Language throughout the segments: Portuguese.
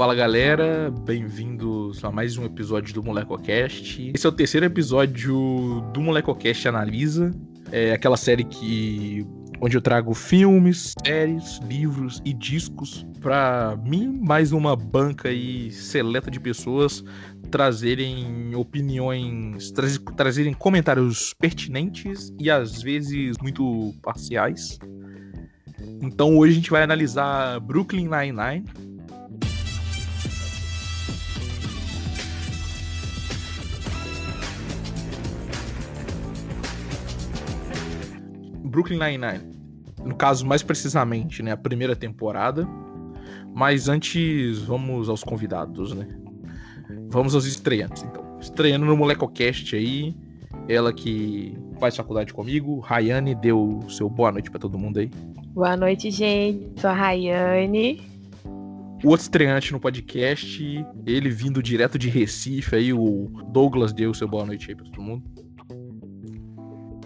Fala galera, bem-vindos a mais um episódio do MolecoCast. Esse é o terceiro episódio do MolecoCast Analisa, é aquela série que onde eu trago filmes, séries, livros e discos para mim mais uma banca aí seleta de pessoas trazerem opiniões, tra trazerem comentários pertinentes e às vezes muito parciais. Então hoje a gente vai analisar Brooklyn Nine-Nine. Brooklyn Nine-Nine. No caso, mais precisamente, né, a primeira temporada. Mas antes, vamos aos convidados, né? Vamos aos estreantes, então. Estreando no MolecoCast aí, ela que faz faculdade comigo, Rayane, deu seu boa noite para todo mundo aí. Boa noite, gente. Sou a Rayane. O outro estreante no podcast, ele vindo direto de Recife aí, o Douglas deu seu boa noite aí pra todo mundo.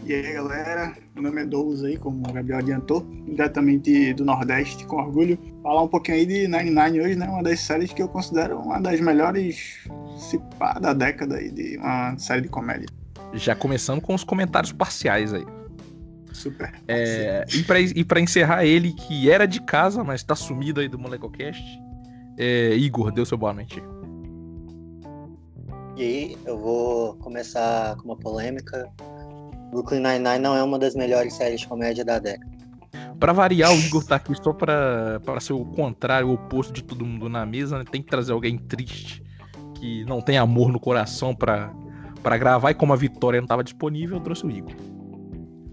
E aí, galera, meu nome é Douglas aí, como o Gabriel adiantou, diretamente do Nordeste, com orgulho. Falar um pouquinho aí de Nine Nine hoje, né? Uma das séries que eu considero uma das melhores, se pá, da década aí, de uma série de comédia. Já começando com os comentários parciais aí. Super. É, e, pra, e pra encerrar ele, que era de casa, mas tá sumido aí do MolecoCast, é, Igor, deu seu boa noite. E aí, eu vou começar com uma polêmica. Brooklyn Nine-Nine não é uma das melhores séries de comédia da década. Pra variar, o Igor tá aqui só pra, pra ser o contrário, o oposto de todo mundo na mesa, né? Tem que trazer alguém triste, que não tem amor no coração pra, pra gravar, e como a Vitória não tava disponível, eu trouxe o Igor.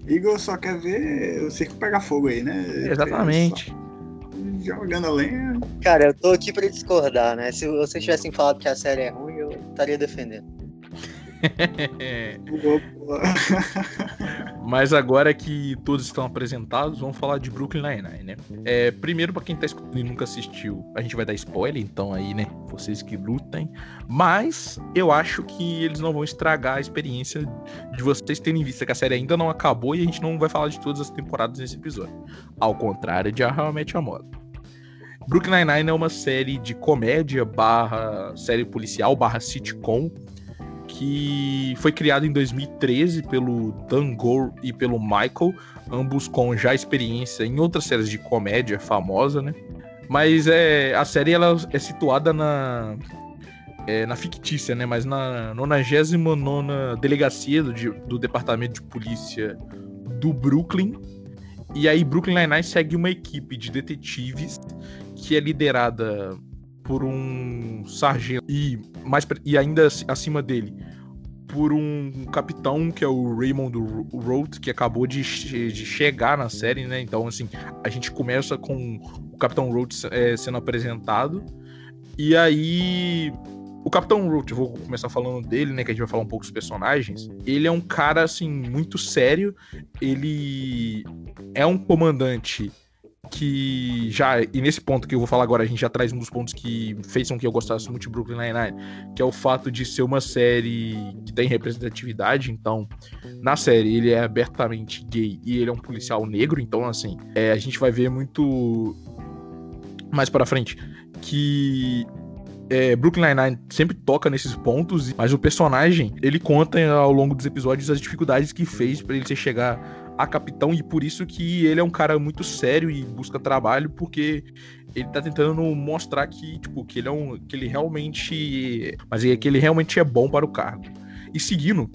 Igor só quer ver o circo pegar fogo aí, né? Exatamente. Jogando a lenha. Cara, eu tô aqui pra discordar, né? Se vocês tivessem falado que a série é ruim, eu estaria defendendo. Mas agora que todos estão apresentados, vamos falar de Brooklyn Nine-Nine, né? É, primeiro, pra quem tá escutando e nunca assistiu, a gente vai dar spoiler, então aí, né? Vocês que lutem. Mas eu acho que eles não vão estragar a experiência de vocês terem visto que a série ainda não acabou e a gente não vai falar de todas as temporadas nesse episódio. Ao contrário de A Met Your Mother. Brooklyn Nine-Nine é uma série de comédia barra série policial barra sitcom que foi criado em 2013 pelo Dan Gore e pelo Michael, ambos com já experiência em outras séries de comédia famosa, né? Mas é, a série ela é situada na é, na fictícia, né? Mas na 99 delegacia do, do Departamento de Polícia do Brooklyn. E aí Brooklyn Nine-Nine segue uma equipe de detetives que é liderada por um sargento e mais e ainda acima dele por um capitão que é o Raymond Roth, que acabou de, de chegar na série, né? Então, assim, a gente começa com o Capitão Roth é, sendo apresentado. E aí, o Capitão eu vou começar falando dele, né? Que a gente vai falar um pouco dos personagens. Ele é um cara, assim, muito sério. Ele é um comandante que já, e nesse ponto que eu vou falar agora, a gente já traz um dos pontos que fez com que eu gostasse muito de Brooklyn Nine-Nine, que é o fato de ser uma série que tem representatividade, então, na série ele é abertamente gay e ele é um policial negro, então, assim, é, a gente vai ver muito mais para frente que é, Brooklyn Nine-Nine sempre toca nesses pontos, mas o personagem, ele conta ao longo dos episódios as dificuldades que fez para ele chegar a capitão e por isso que ele é um cara muito sério e busca trabalho porque ele tá tentando mostrar que tipo que ele é um que ele realmente mas é que ele realmente é bom para o cargo. E seguindo,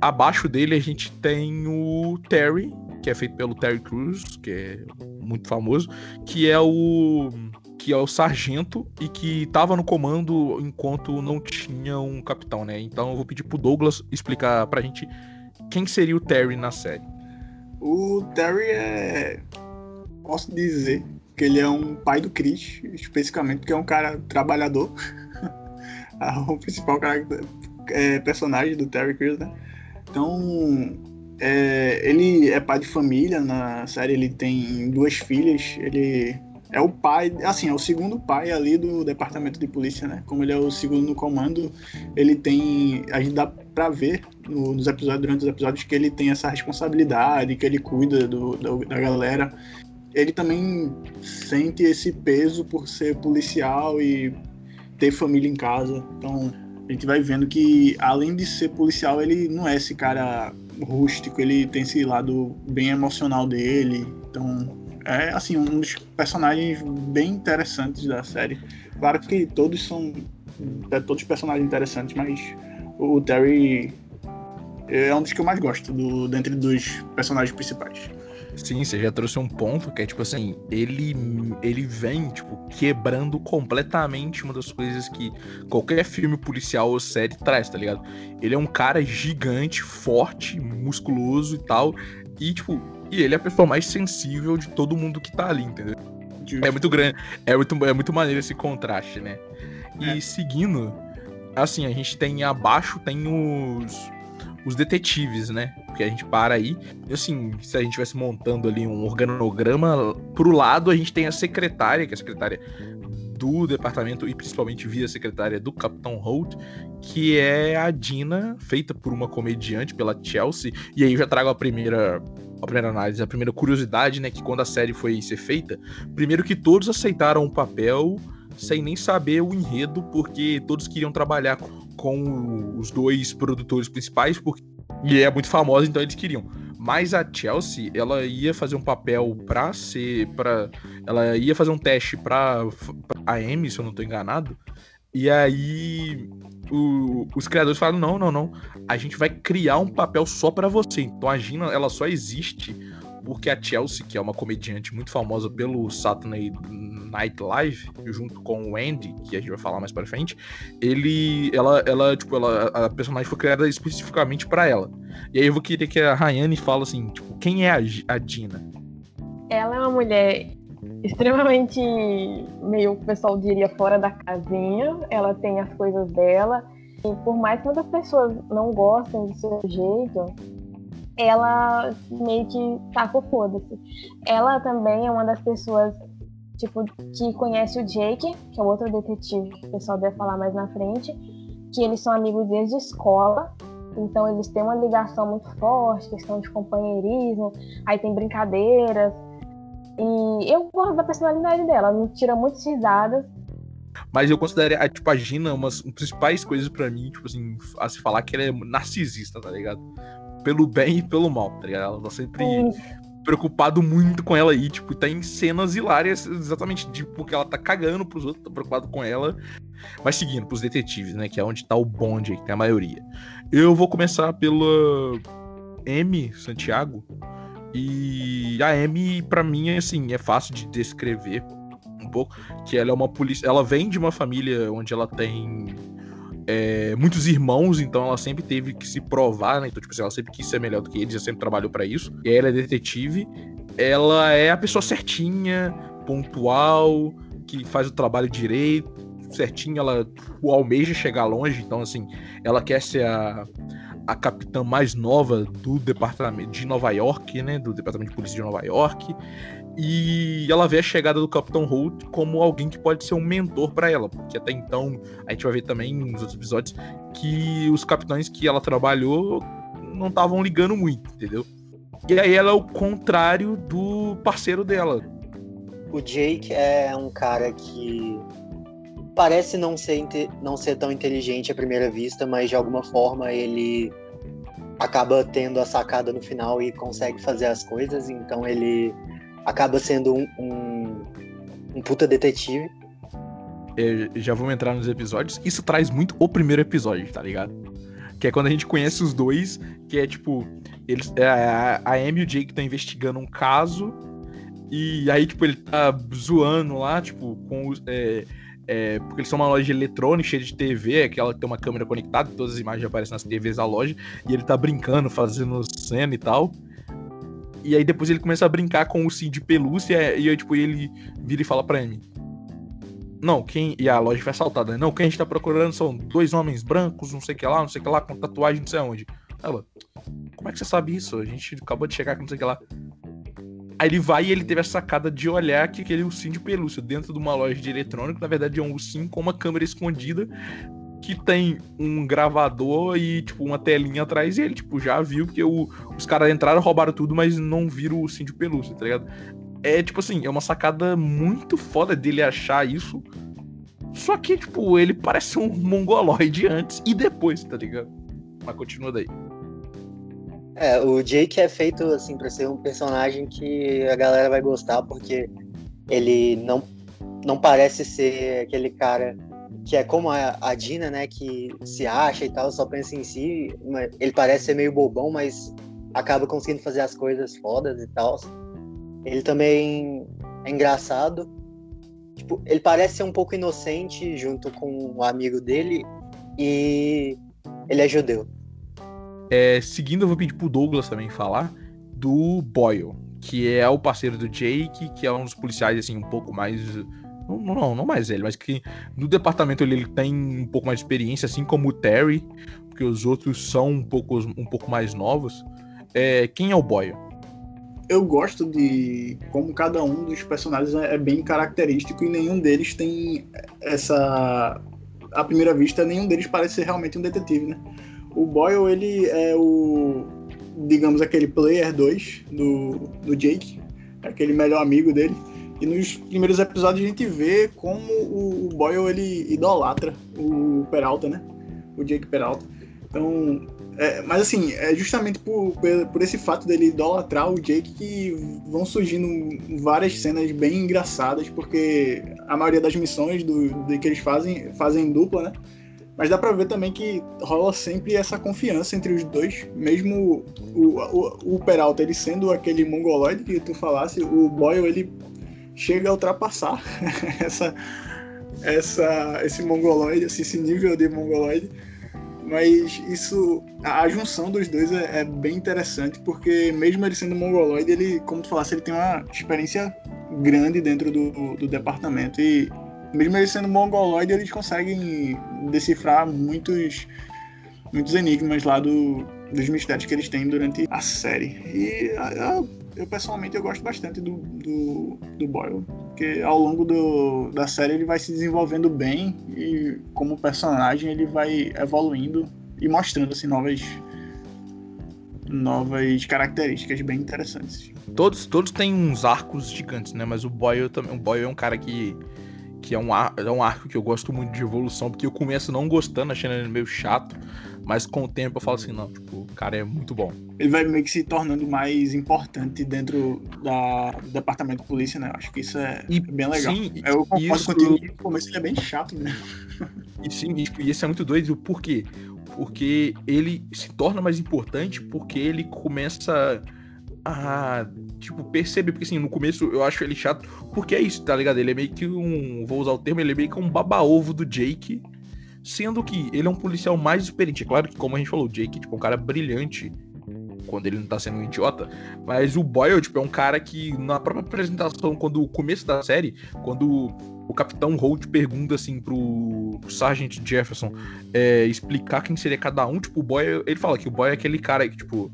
abaixo dele a gente tem o Terry, que é feito pelo Terry Crews, que é muito famoso, que é o que é o sargento e que estava no comando enquanto não tinha um capitão, né? Então eu vou pedir pro Douglas explicar pra gente quem seria o Terry na série. O Terry é. Posso dizer que ele é um pai do Chris, especificamente porque é um cara trabalhador. o principal cara, é, personagem do Terry Crews, né? Então, é, ele é pai de família na série, ele tem duas filhas, ele é o pai, assim, é o segundo pai ali do departamento de polícia, né? Como ele é o segundo no comando, ele tem. A gente pra ver no, nos episódios, durante os episódios, que ele tem essa responsabilidade, que ele cuida do, do, da galera. Ele também sente esse peso por ser policial e ter família em casa. Então a gente vai vendo que, além de ser policial, ele não é esse cara rústico, ele tem esse lado bem emocional dele. Então é assim um dos personagens bem interessantes da série. Claro que todos são é, todos personagens interessantes, mas o Terry é um dos que eu mais gosto do dentre dos personagens principais. Sim, você já trouxe um ponto que é tipo assim, ele ele vem tipo quebrando completamente uma das coisas que qualquer filme policial ou série traz, tá ligado? Ele é um cara gigante, forte, musculoso e tal, e tipo, e ele é a pessoa mais sensível de todo mundo que tá ali, entendeu? Justo. É muito grande, é muito é muito maneiro esse contraste, né? E é. seguindo, assim, a gente tem abaixo tem os os detetives, né? Porque a gente para aí. Assim, se a gente estivesse montando ali um organograma, pro lado a gente tem a secretária, que é a secretária do departamento e principalmente via secretária do Capitão Holt, que é a Dina, feita por uma comediante, pela Chelsea. E aí eu já trago a primeira a primeira análise, a primeira curiosidade, né, que quando a série foi ser feita, primeiro que todos aceitaram o papel sem nem saber o enredo, porque todos queriam trabalhar com os dois produtores principais, porque e é muito famosa, então eles queriam. Mas a Chelsea, ela ia fazer um papel pra ser. para Ela ia fazer um teste pra, pra a Amy, se eu não tô enganado. E aí o, os criadores falaram: não, não, não. A gente vai criar um papel só para você. Então a Gina, ela só existe porque a Chelsea, que é uma comediante muito famosa pelo Saturday Night Live, junto com o Andy, que a gente vai falar mais para frente, ele, ela, ela, tipo, ela, a personagem foi criada especificamente para ela. E aí eu vou querer que a Rayane fale assim, tipo, quem é a, a Dina? Ela é uma mulher extremamente, meio o pessoal diria, fora da casinha. Ela tem as coisas dela. E por mais que muitas pessoas não gostem do seu jeito, ela meio que taca o foda-se. Ela também é uma das pessoas, tipo, que conhece o Jake, que é o outro detetive que o pessoal deve falar mais na frente, que eles são amigos desde escola, então eles têm uma ligação muito forte, questão de companheirismo, aí tem brincadeiras. E eu gosto da personalidade dela, me tira muitas risadas. Mas eu considero a, tipo, a Gina uma das principais coisas para mim, tipo assim, a se falar que ela é narcisista, tá ligado? pelo bem e pelo mal, tá ligado? Ela tá sempre preocupado muito com ela aí, tipo, tem cenas hilárias exatamente tipo, porque ela tá cagando pros outros, tá preocupado com ela. Mas seguindo, pros detetives, né? Que é onde tá o bonde aí, que tem a maioria. Eu vou começar pela M Santiago. E a M, para mim, assim, é fácil de descrever um pouco. Que ela é uma polícia. Ela vem de uma família onde ela tem é, muitos irmãos, então ela sempre teve que se provar, né? Então, tipo assim, ela sempre quis ser melhor do que eles, ela sempre trabalhou para isso. E ela é detetive. Ela é a pessoa certinha, pontual, que faz o trabalho direito, certinho. Ela o almeja chegar longe, então, assim, ela quer ser a, a capitã mais nova do departamento de Nova York, né? Do departamento de polícia de Nova York. E ela vê a chegada do Capitão Holt como alguém que pode ser um mentor para ela, porque até então a gente vai ver também nos outros episódios que os capitães que ela trabalhou não estavam ligando muito, entendeu? E aí ela é o contrário do parceiro dela. O Jake é um cara que parece não ser, não ser tão inteligente à primeira vista, mas de alguma forma ele acaba tendo a sacada no final e consegue fazer as coisas, então ele acaba sendo um, um, um puta detetive. Eu já vamos entrar nos episódios. Isso traz muito o primeiro episódio, tá ligado? Que é quando a gente conhece os dois, que é tipo, eles, é, a, a Amy e o Jake estão investigando um caso, e aí, tipo, ele tá zoando lá, tipo, com os. É, é, porque eles são uma loja eletrônica cheia de TV, que tem uma câmera conectada, todas as imagens aparecem nas TVs da loja, e ele tá brincando, fazendo cena e tal. E aí depois ele começa a brincar com o Sim de pelúcia e aí, tipo, ele vira e fala pra mim. Não, quem. E a loja foi assaltada, né? Não, quem a gente tá procurando são dois homens brancos, não sei o que lá, não sei o que lá, com tatuagem, não sei aonde. Ela, como é que você sabe isso? A gente acabou de chegar não sei o que lá. Aí ele vai e ele teve a sacada de olhar que aquele ursinho de pelúcia dentro de uma loja de eletrônico, na verdade é um ursinho com uma câmera escondida que tem um gravador e, tipo, uma telinha atrás e ele, tipo, já viu que o, os caras entraram, roubaram tudo, mas não viram o cinto de pelúcia, tá ligado? É, tipo assim, é uma sacada muito foda dele achar isso Só que, tipo, ele parece um mongoloide antes e depois, tá ligado? Mas continua daí. É, o Jake é feito, assim, pra ser um personagem que a galera vai gostar, porque ele não, não parece ser aquele cara que é como a, a Dina, né, que se acha e tal, só pensa em si. Ele parece ser meio bobão, mas acaba conseguindo fazer as coisas fodas e tal. Ele também é engraçado. Tipo, ele parece ser um pouco inocente junto com o amigo dele e ele é judeu. É, seguindo, eu vou pedir pro Douglas também falar do Boyle, que é o parceiro do Jake, que é um dos policiais, assim, um pouco mais. Não, não, não mais ele, mas que no departamento ele, ele tem um pouco mais de experiência, assim como o Terry, porque os outros são um pouco, um pouco mais novos. É, quem é o Boyle? Eu gosto de como cada um dos personagens é bem característico e nenhum deles tem essa. À primeira vista, nenhum deles parece ser realmente um detetive, né? O Boyle, ele é o, digamos, aquele player 2 do, do Jake, aquele melhor amigo dele. E nos primeiros episódios a gente vê como o, o Boyle, ele idolatra o Peralta, né? O Jake Peralta. Então, é, mas assim, é justamente por, por esse fato dele idolatrar o Jake que vão surgindo várias cenas bem engraçadas, porque a maioria das missões do, do que eles fazem, fazem dupla, né? Mas dá pra ver também que rola sempre essa confiança entre os dois, mesmo o, o, o Peralta ele sendo aquele mongoloide que tu falasse, o Boyle ele chega a ultrapassar essa, essa, esse mongoloide, assim, esse nível de mongoloide. Mas isso, a junção dos dois é, é, bem interessante, porque mesmo ele sendo mongoloide, ele, como tu falasse, ele tem uma experiência grande dentro do, do departamento e mesmo ele sendo mongoloide, eles conseguem decifrar muitos, muitos enigmas lá do, dos mistérios que eles têm durante a série. E eu, eu pessoalmente eu gosto bastante do, do, do Boyle, porque ao longo do, da série ele vai se desenvolvendo bem e como personagem ele vai evoluindo e mostrando assim novas novas características bem interessantes. Todos, todos têm uns arcos gigantes, né? Mas o Boyle também, o Boyle é um cara que que é um, ar, é um arco que eu gosto muito de evolução, porque eu começo não gostando, achando ele meio chato, mas com o tempo eu falo assim, não, tipo, o cara é muito bom. Ele vai meio que se tornando mais importante dentro da, do departamento de polícia, né? Acho que isso é e, bem legal. Sim, eu concordo isso... contigo que no começo ele é bem chato, né? E sim, e isso é muito doido, por quê? Porque ele se torna mais importante porque ele começa a, tipo, perceber, porque assim, no começo eu acho ele chato, porque é isso, tá ligado? Ele é meio que um, vou usar o termo, ele é meio que um baba-ovo do Jake, sendo que ele é um policial mais experiente. É claro que, como a gente falou, o Jake, tipo, é um cara brilhante quando ele não tá sendo um idiota, mas o Boyle, tipo, é um cara que na própria apresentação, quando o começo da série, quando o Capitão Holt pergunta assim pro, pro Sargent Jefferson é, explicar quem seria cada um, tipo, o Boyle, ele fala que o Boyle é aquele cara que, tipo,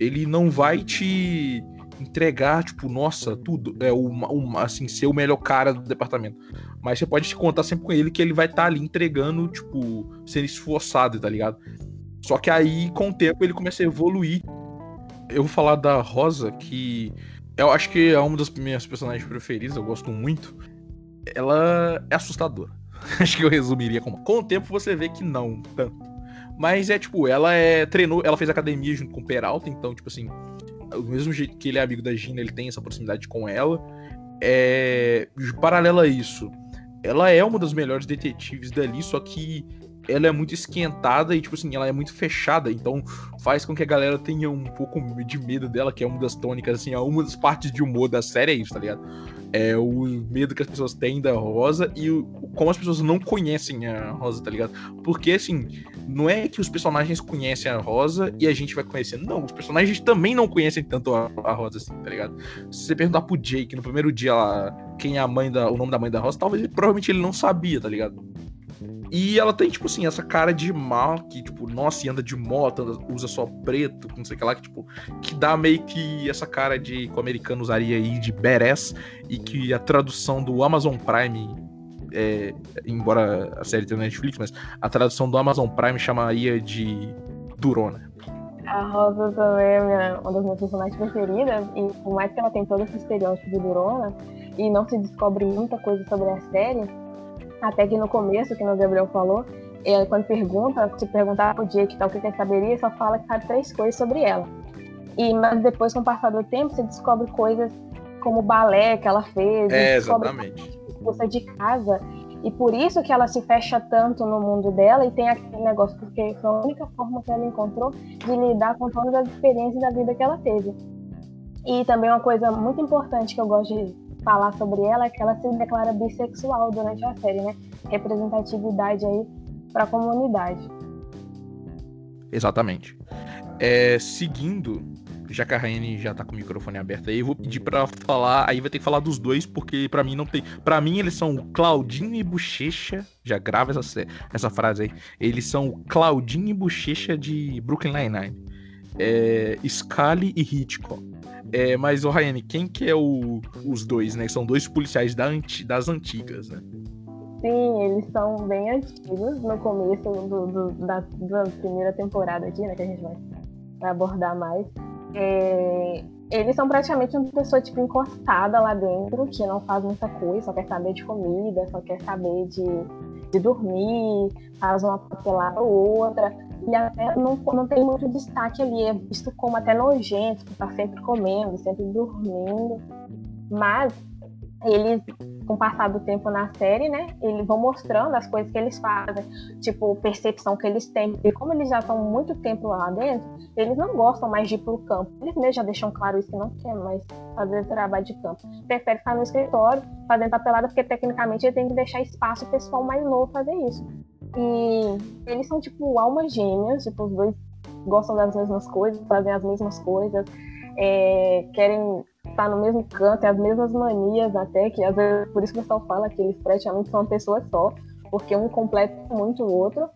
ele não vai te entregar, tipo, nossa, tudo, é uma, assim, ser o melhor cara do departamento. Mas você pode contar sempre com ele que ele vai estar tá ali entregando, tipo, sendo esforçado, tá ligado? Só que aí, com o tempo, ele começa a evoluir. Eu vou falar da Rosa, que eu acho que é uma das minhas personagens preferidas, eu gosto muito. Ela é assustadora. acho que eu resumiria como. Com o tempo você vê que não, tanto. Mas é tipo, ela é treinou, ela fez academia junto com o Peralta, então, tipo assim, o mesmo jeito que ele é amigo da Gina, ele tem essa proximidade com ela. É, paralelo a isso, ela é uma das melhores detetives dali, só que ela é muito esquentada e, tipo assim, ela é muito fechada, então faz com que a galera tenha um pouco de medo dela, que é uma das tônicas, assim, uma das partes de humor da série é isso, tá ligado? É o medo que as pessoas têm da Rosa e o, como as pessoas não conhecem a Rosa, tá ligado? Porque, assim, não é que os personagens conhecem a Rosa e a gente vai conhecer. Não, os personagens também não conhecem tanto a, a Rosa, assim, tá ligado? Se você perguntar pro Jake no primeiro dia lá quem é a mãe da, o nome da mãe da Rosa, talvez provavelmente ele não sabia, tá ligado? E ela tem, tipo assim, essa cara de mal, que, tipo, nossa, e anda de moto, usa só preto, não sei o que lá, que, tipo, que dá meio que essa cara de que o americano usaria aí de badass, e que a tradução do Amazon Prime, é, embora a série tenha Netflix, mas a tradução do Amazon Prime chamaria de Durona. A Rosa também é minha, uma das minhas personagens preferidas, e por mais que ela tenha todo esse estereótipo de Durona, e não se descobre muita coisa sobre a série, Até que no começo, que o Gabriel falou, é, quando pergunta, se perguntar pro Jake tal, o que ele saberia, só fala que sabe três coisas sobre ela. E, mas depois, com o passar do tempo, você descobre coisas como o balé que ela fez. É, exatamente. Expulsa de casa. E por isso que ela se fecha tanto no mundo dela e tem aquele negócio, porque foi a única forma que ela encontrou de lidar com todas as experiências da vida que ela teve. E também uma coisa muito importante que eu gosto de falar sobre ela é que ela se declara bissexual durante a série, né? Representatividade aí para a comunidade. Exatamente. É, seguindo, já que a Raiane já tá com o microfone aberto aí, eu vou pedir para falar, aí vai ter que falar dos dois, porque para mim não tem. para mim eles são Claudinho e Bochecha. Já grava essa, essa frase aí. Eles são Claudinho e Bochecha de Brooklyn Nine-Nine. É, Scully e Hitchcock. É, mas, o Ryan, quem que é o, os dois, né? São dois policiais da anti, das antigas, né? Sim, eles são bem antigos no começo do, do, da, da, primeira temporada aqui, né? Que a gente vai abordar mais. É, eles são praticamente uma pessoa, tipo, encostada lá dentro, que não faz muita coisa, só quer saber de comida, só quer saber de, de dormir, faz uma papelada ou outra e até não, não tem muito destaque ali, é visto como até nojento, que tá sempre comendo, sempre dormindo. Mas eles, com o passar do tempo na série, né, eles vão mostrando as coisas que eles fazem, tipo, percepção que eles têm. E como eles já estão muito tempo lá dentro, eles não gostam mais de ir pro campo. Eles mesmos já deixam claro isso que não quer mais fazer trabalho de campo. Prefere ficar no escritório, fazendo papelada, porque tecnicamente ele tem que deixar espaço pro pessoal mais novo fazer isso. E eles são, tipo, almas gêmeas, tipo, os dois gostam das mesmas coisas, fazem as mesmas coisas, é, querem estar no mesmo canto, as mesmas manias até, que às vezes por isso que o pessoal fala que eles praticamente são uma pessoa só, porque um completa muito o outro.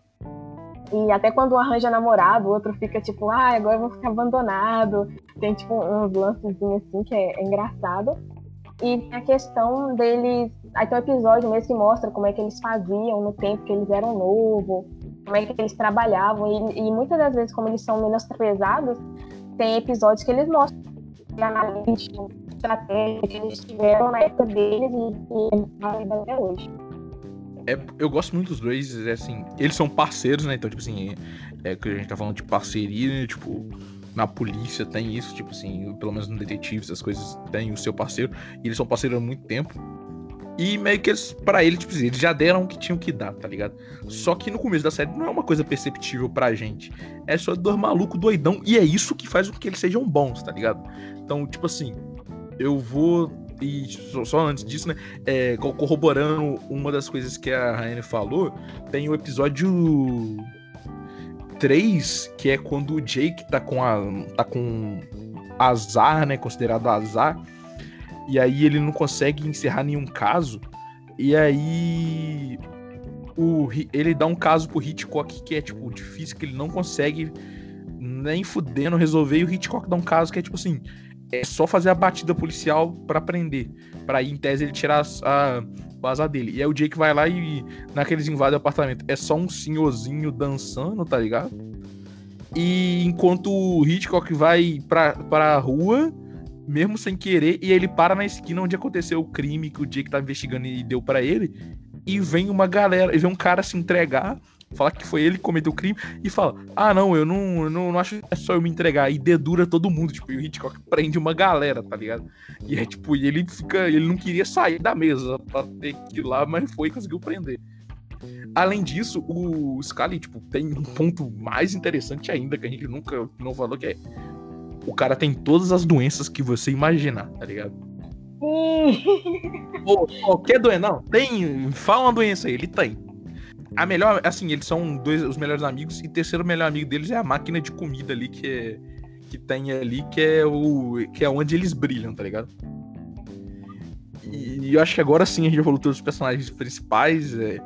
E até quando um arranja namorado, o outro fica tipo, ah, agora eu vou ficar abandonado. Tem tipo uns lancezinhos assim que é, é engraçado. E a questão deles. Aí tem um episódio mesmo que mostra como é que eles faziam no tempo que eles eram novos, como é que eles trabalhavam. E, e muitas das vezes, como eles são menos pesados, tem episódios que eles mostram analítica, estratégia que eles tiveram na época deles e, e até hoje. É, eu gosto muito dos dois, é assim, eles são parceiros, né? Então, tipo assim, é, é que a gente tá falando de parceria, né? tipo, na polícia tem isso, tipo assim, pelo menos no detetive, essas coisas tem o seu parceiro, e eles são parceiros há muito tempo. E meio que eles, pra ele, tipo assim, eles já deram o que tinham que dar, tá ligado? Só que no começo da série não é uma coisa perceptível pra gente. É só dois malucos doidão, e é isso que faz com que eles sejam bons, tá ligado? Então, tipo assim, eu vou. E só antes disso, né? É, corroborando uma das coisas que a Raine falou, tem o episódio 3, que é quando o Jake tá com a tá com azar, né, considerado azar, e aí ele não consegue encerrar nenhum caso, e aí o, ele dá um caso pro Hitchcock que é, tipo, difícil, que ele não consegue nem fudendo resolver, e o Hitchcock dá um caso que é, tipo assim, é só fazer a batida policial para prender, para ir em tese ele tirar a, azar dele. E aí o Jake vai lá e naqueles invade o apartamento. É só um senhorzinho dançando, tá ligado? E enquanto o Hitchcock vai pra, pra rua, mesmo sem querer, e ele para na esquina onde aconteceu o crime que o Jake tá investigando e deu para ele. E vem uma galera, e vem um cara se entregar Fala que foi ele que cometeu o crime e fala: Ah, não, eu não, eu não, não acho que é só eu me entregar. E dedura todo mundo. Tipo, e o Hitchcock prende uma galera, tá ligado? E é tipo, e ele fica. Ele não queria sair da mesa pra ter que ir lá, mas foi e conseguiu prender. Além disso, o Scully, tipo, tem um ponto mais interessante ainda que a gente nunca não falou, que é o cara tem todas as doenças que você imaginar, tá ligado? Ou qualquer doença, não, tem, fala uma doença aí, ele tem a melhor, assim, eles são dois os melhores amigos e o terceiro melhor amigo deles é a máquina de comida ali que é, que tem ali que é o que é onde eles brilham, tá ligado? E, eu acho que agora sim a gente falou todos os personagens principais, é,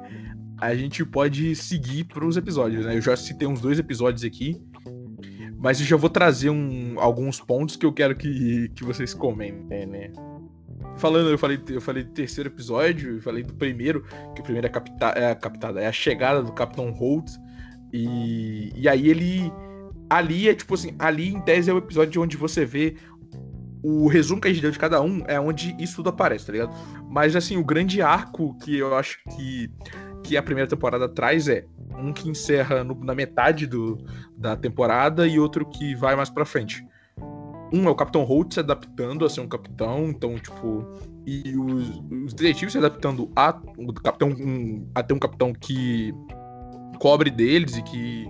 a gente pode seguir para os episódios, né? Eu já citei uns dois episódios aqui, mas eu já vou trazer um, alguns pontos que eu quero que, que vocês comentem, né? Falando, eu falei, eu falei do terceiro episódio, eu falei do primeiro, que o primeiro é, capta, é a captada, é a chegada do Capitão Holt. E, e aí ele. Ali é tipo assim, ali em tese é o episódio onde você vê o resumo que a gente deu de cada um é onde isso tudo aparece, tá ligado? Mas, assim, o grande arco que eu acho que, que a primeira temporada traz é um que encerra no, na metade do, da temporada e outro que vai mais pra frente. Um é o Capitão Holt se adaptando a ser um capitão, então, tipo. E os, os detetives se adaptando a, o capitão, um, a ter um capitão que cobre deles e que,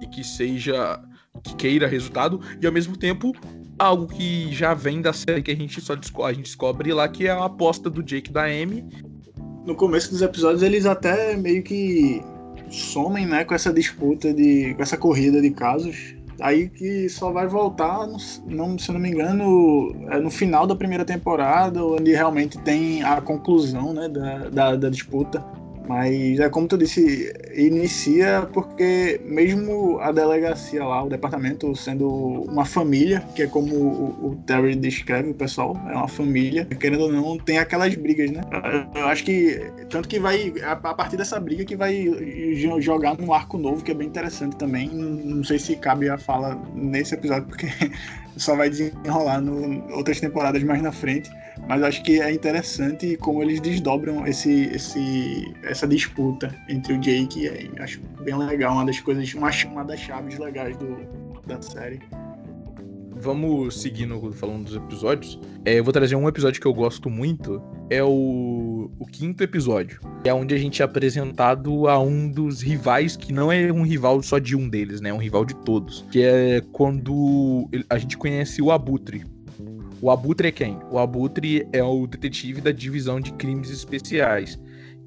e que seja. que queira resultado, e ao mesmo tempo algo que já vem da série que a gente só descobre, a gente descobre lá, que é a aposta do Jake da Amy. No começo dos episódios, eles até meio que somem, né, com essa disputa de. com essa corrida de casos. Aí que só vai voltar, não, se eu não me engano, é no final da primeira temporada, onde realmente tem a conclusão né, da, da, da disputa. Mas é como tu disse, inicia porque mesmo a delegacia lá, o departamento sendo uma família, que é como o, o Terry descreve o pessoal, é uma família, querendo ou não, tem aquelas brigas, né? Eu acho que tanto que vai a, partir dessa briga que vai jogar num arco novo que é bem interessante também. Não sei se cabe a fala nesse episódio porque só vai desenrolar no outras temporadas mais na frente. Mas acho que é interessante como eles desdobram esse, esse, essa disputa entre o Jake e a Acho bem legal, uma das coisas, uma, uma das chaves legais do, da série. Vamos seguindo falando dos episódios. É, eu vou trazer um episódio que eu gosto muito. É o, o quinto episódio. É onde a gente é apresentado a um dos rivais, que não é um rival só de um deles, né? É um rival de todos. Que é quando a gente conhece o Abutre. O Abutre é quem? O Abutre é o detetive da divisão de crimes especiais.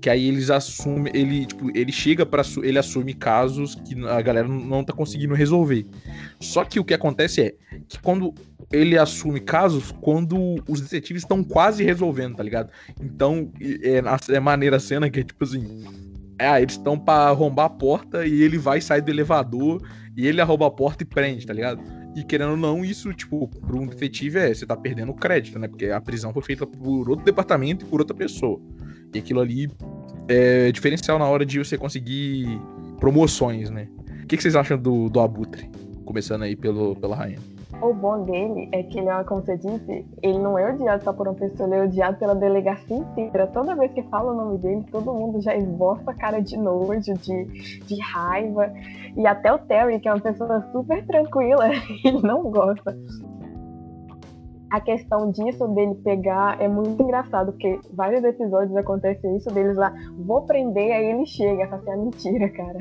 Que aí eles assumem, ele, tipo, ele chega para ele assume casos que a galera não tá conseguindo resolver. Só que o que acontece é que quando ele assume casos, quando os detetives estão quase resolvendo, tá ligado? Então, é, é maneira a cena que é tipo assim, é, eles estão para arrombar a porta e ele vai sair do elevador e ele arromba a porta e prende, tá ligado? E querendo ou não, isso, tipo, para um detetive é, você tá perdendo crédito, né? Porque a prisão foi feita por outro departamento e por outra pessoa. E aquilo ali é diferencial na hora de você conseguir promoções, né? O que, que vocês acham do, do Abutre? Começando aí pelo, pela rainha. O bom dele é que ele é, como você disse, ele não é odiado só por uma pessoa, ele é odiado pela delegacia inteira. Toda vez que fala o nome dele, todo mundo já esboça a cara de nojo, de, de raiva. E até o Terry, que é uma pessoa super tranquila, ele não gosta. A questão disso dele pegar é muito engraçado, porque vários episódios acontece isso deles lá, vou prender, aí ele chega, essa assim, é mentira, cara.